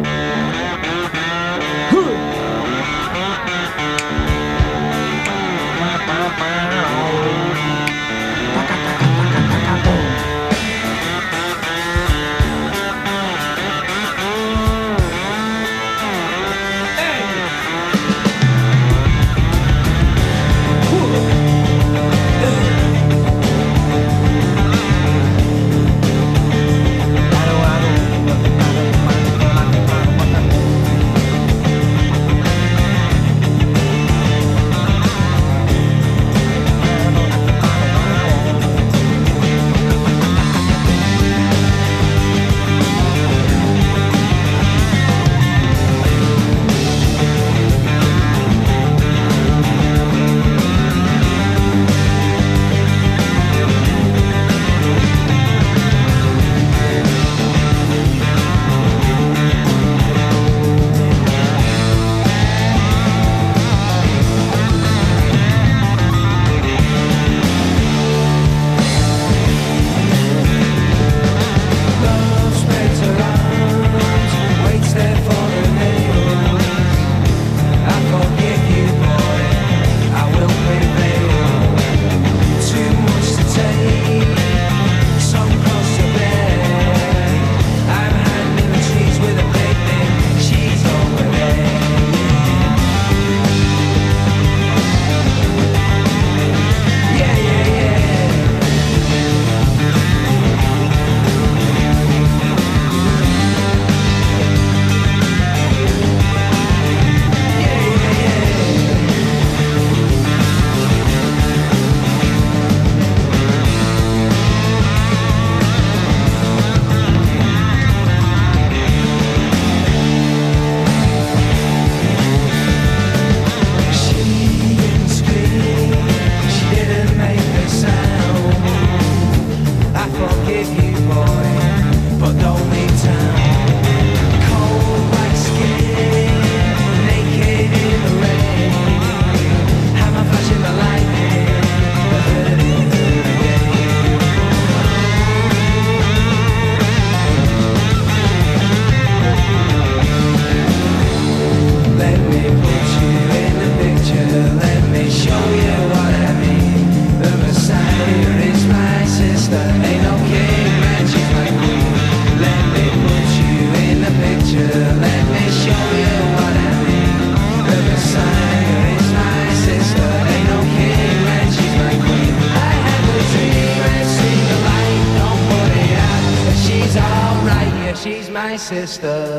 sisters.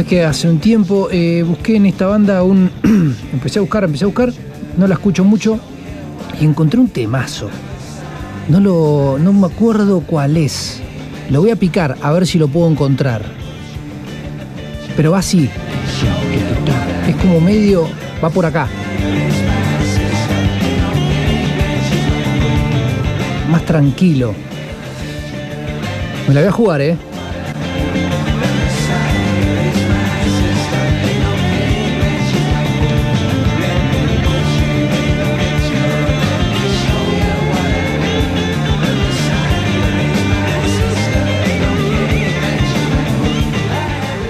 sabes que hace un tiempo eh, busqué en esta banda un. empecé a buscar, empecé a buscar, no la escucho mucho y encontré un temazo. No, lo, no me acuerdo cuál es. Lo voy a picar a ver si lo puedo encontrar. Pero va así. Es como medio. va por acá. Más tranquilo. Me la voy a jugar, ¿eh?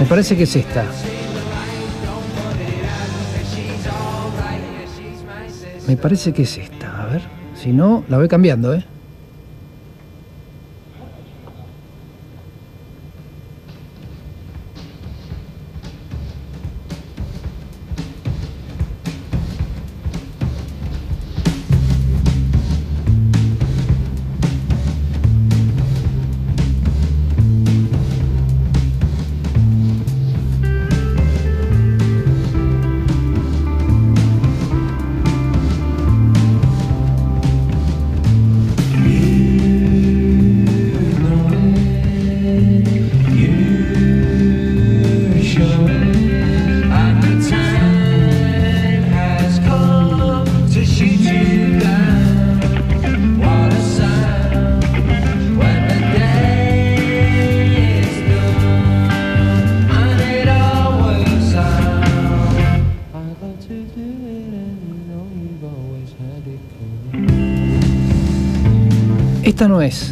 Me parece que es esta. Me parece que es esta. A ver, si no, la voy cambiando, ¿eh? esta no es.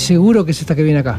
seguro que es esta que viene acá.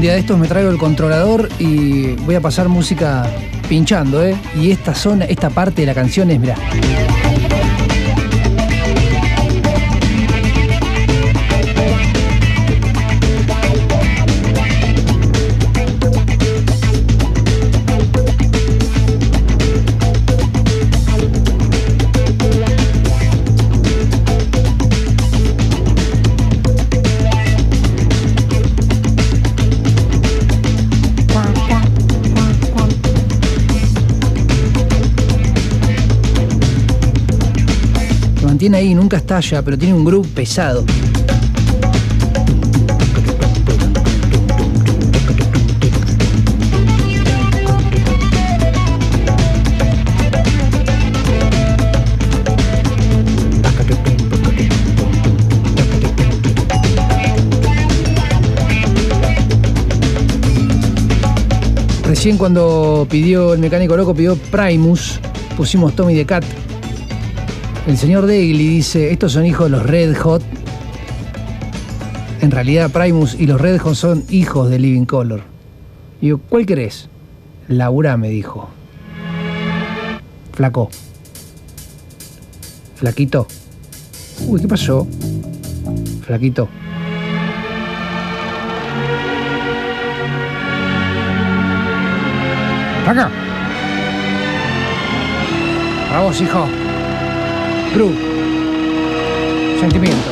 un día de estos me traigo el controlador y voy a pasar música pinchando, ¿eh? Y esta zona, esta parte de la canción es, mirá. mantiene ahí, nunca estalla, pero tiene un groove pesado. Recién cuando pidió el mecánico loco, pidió Primus, pusimos Tommy de Cat, el señor Daily dice, estos son hijos de los Red Hot. En realidad Primus y los Red Hot son hijos de Living Color. Y digo, ¿cuál querés? Laura me dijo. Flaco. Flaquito. Uy, ¿qué pasó? Flaquito. Acá. Vamos, hijo. Bru. Sentimiento.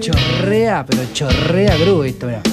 Chorrea, pero chorrea groove esto, mira.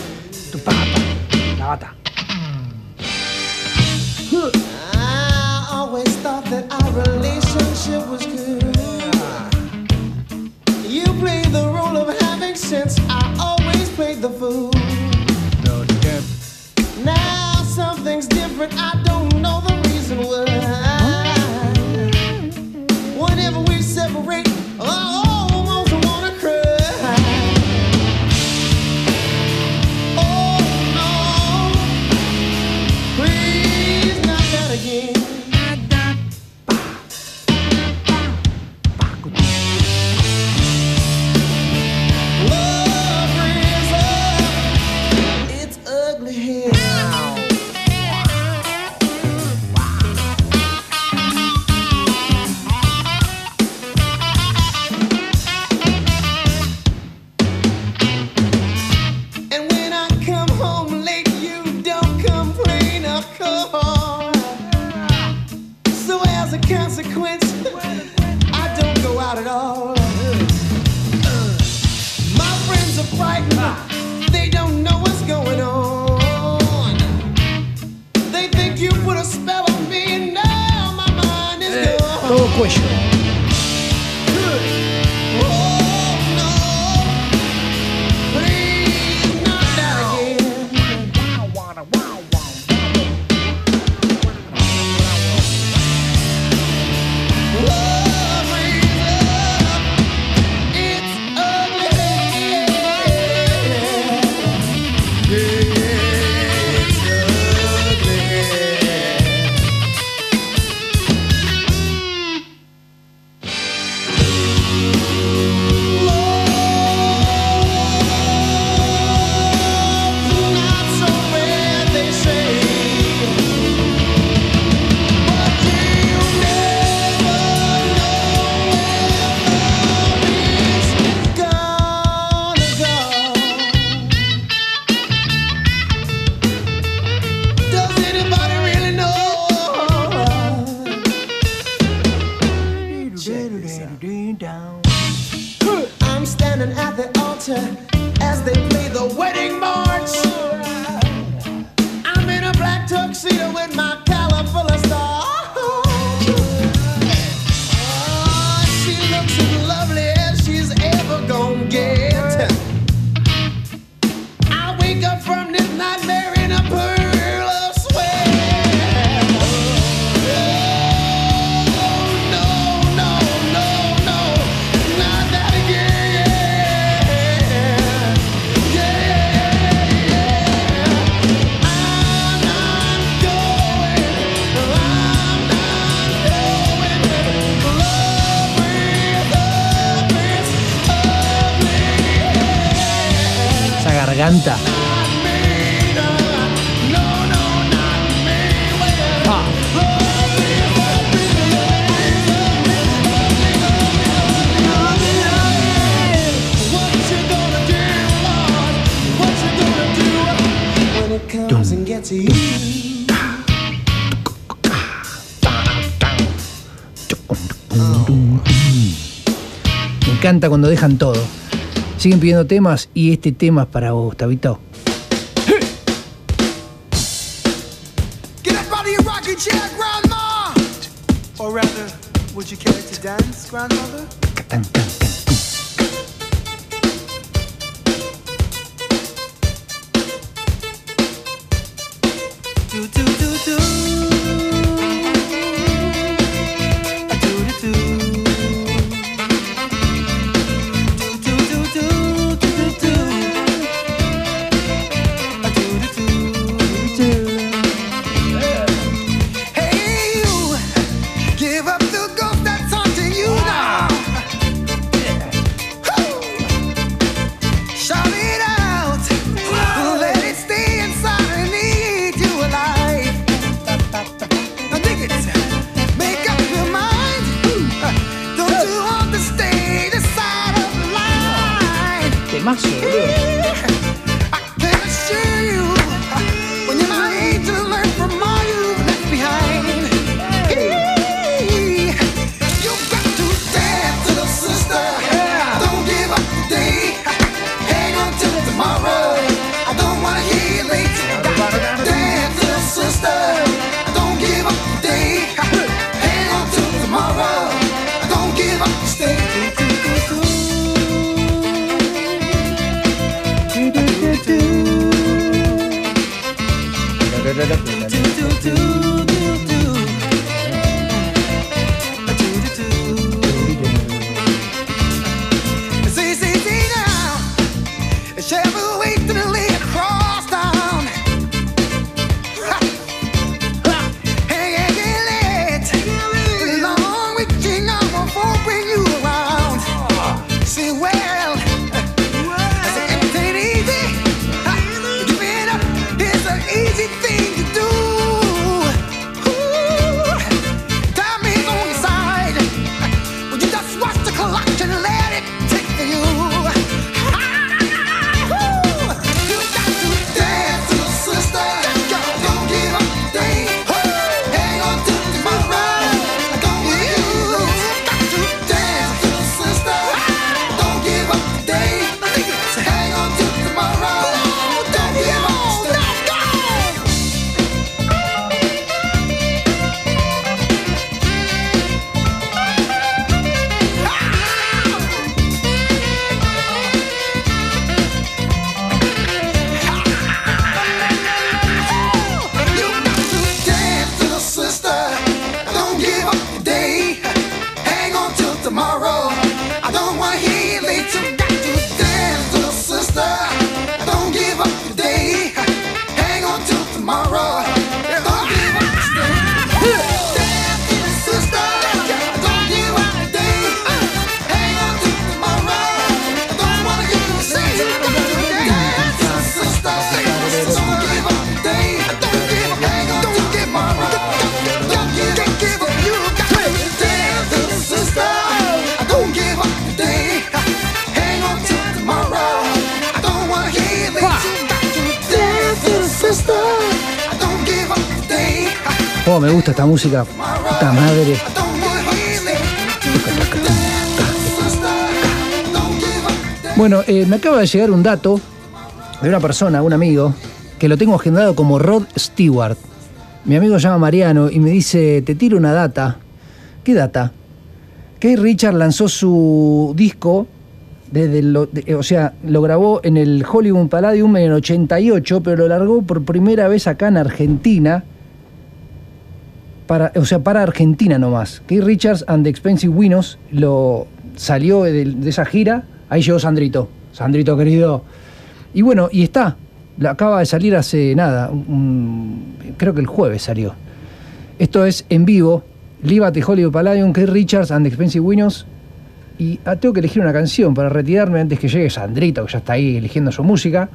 Encanta cuando dejan todo. Siguen pidiendo temas y este tema es para vos, Grandma! Or rather, would you care to dance, Grandmother? De llegar un dato de una persona, un amigo, que lo tengo agendado como Rod Stewart. Mi amigo llama Mariano y me dice, te tiro una data. ¿Qué data? Que Richard lanzó su disco desde el- o sea, lo grabó en el Hollywood Palladium en el 88, pero lo largó por primera vez acá en Argentina para, o sea, para Argentina nomás. Keith Richards and the Expensive Winos lo salió de esa gira. Ahí llegó Sandrito. Sandrito querido. Y bueno, y está. La acaba de salir hace nada. creo que el jueves salió. Esto es en vivo. The Hollywood Palladium, Keith Richards and the Expensive Winos. Y ah, tengo que elegir una canción para retirarme antes que llegue Sandrito, que ya está ahí eligiendo su música.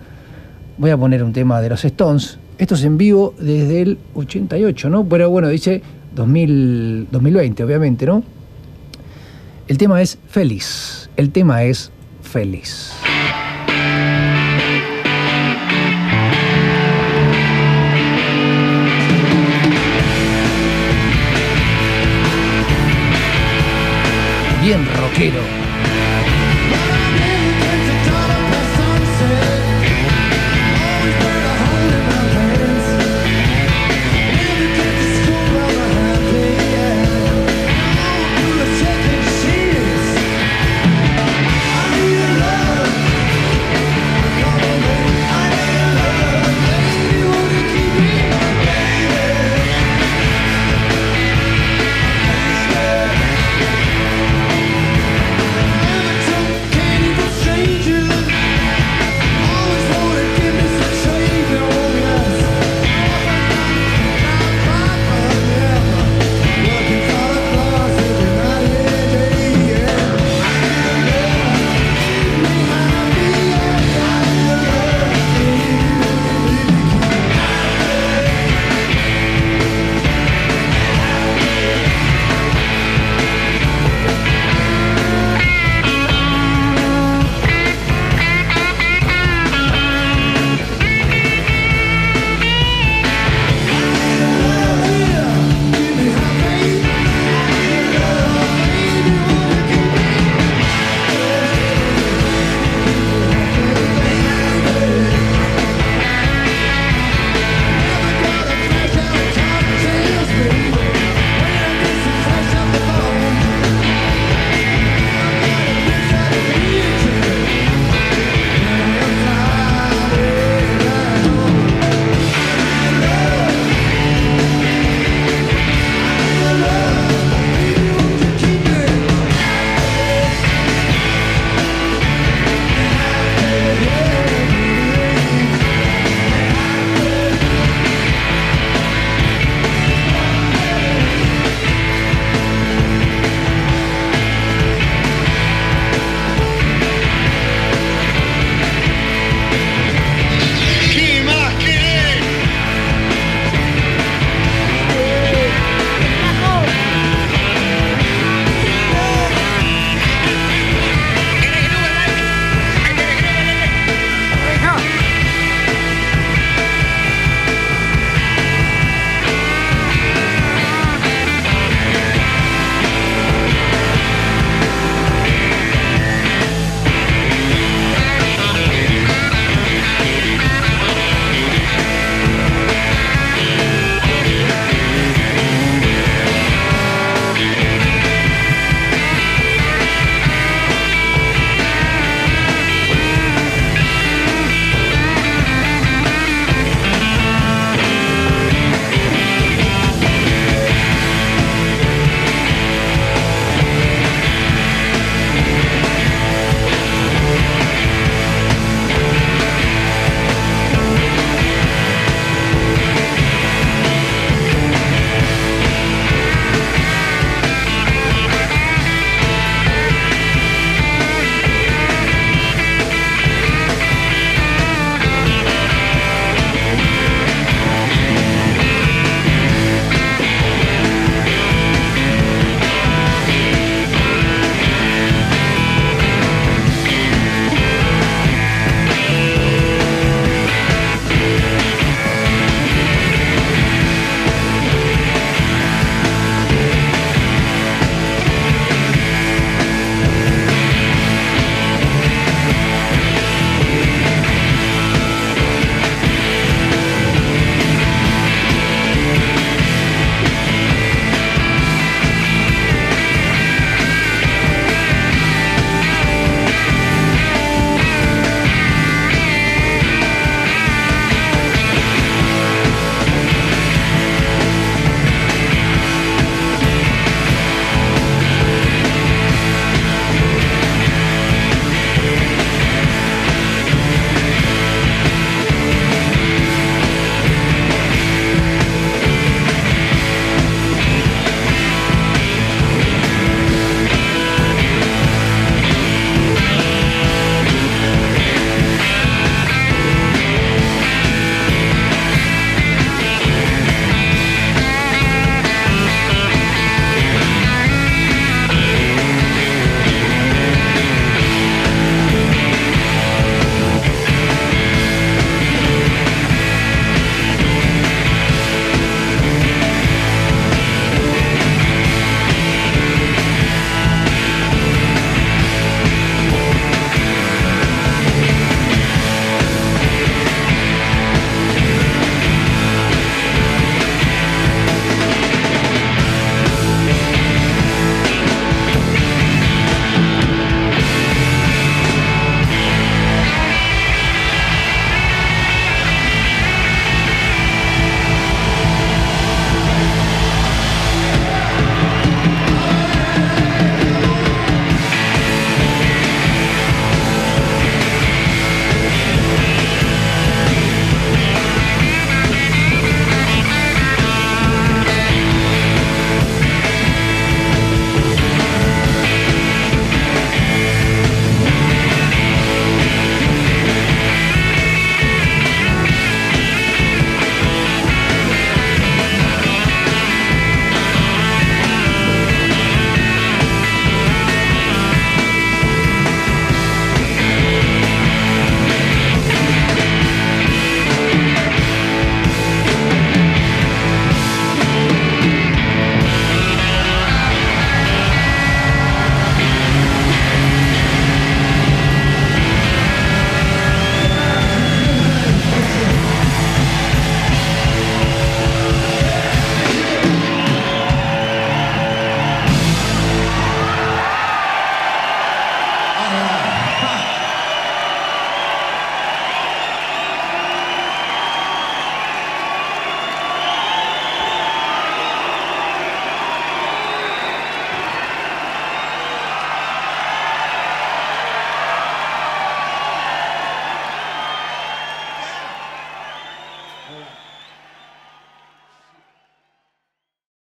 voy a poner un tema de los Stones. Esto es en vivo desde el 88, ¿no? Pero bueno, dice 2000, 2020, obviamente, ¿no? El tema es Feliz. El tema es Feliz. Bien rockero.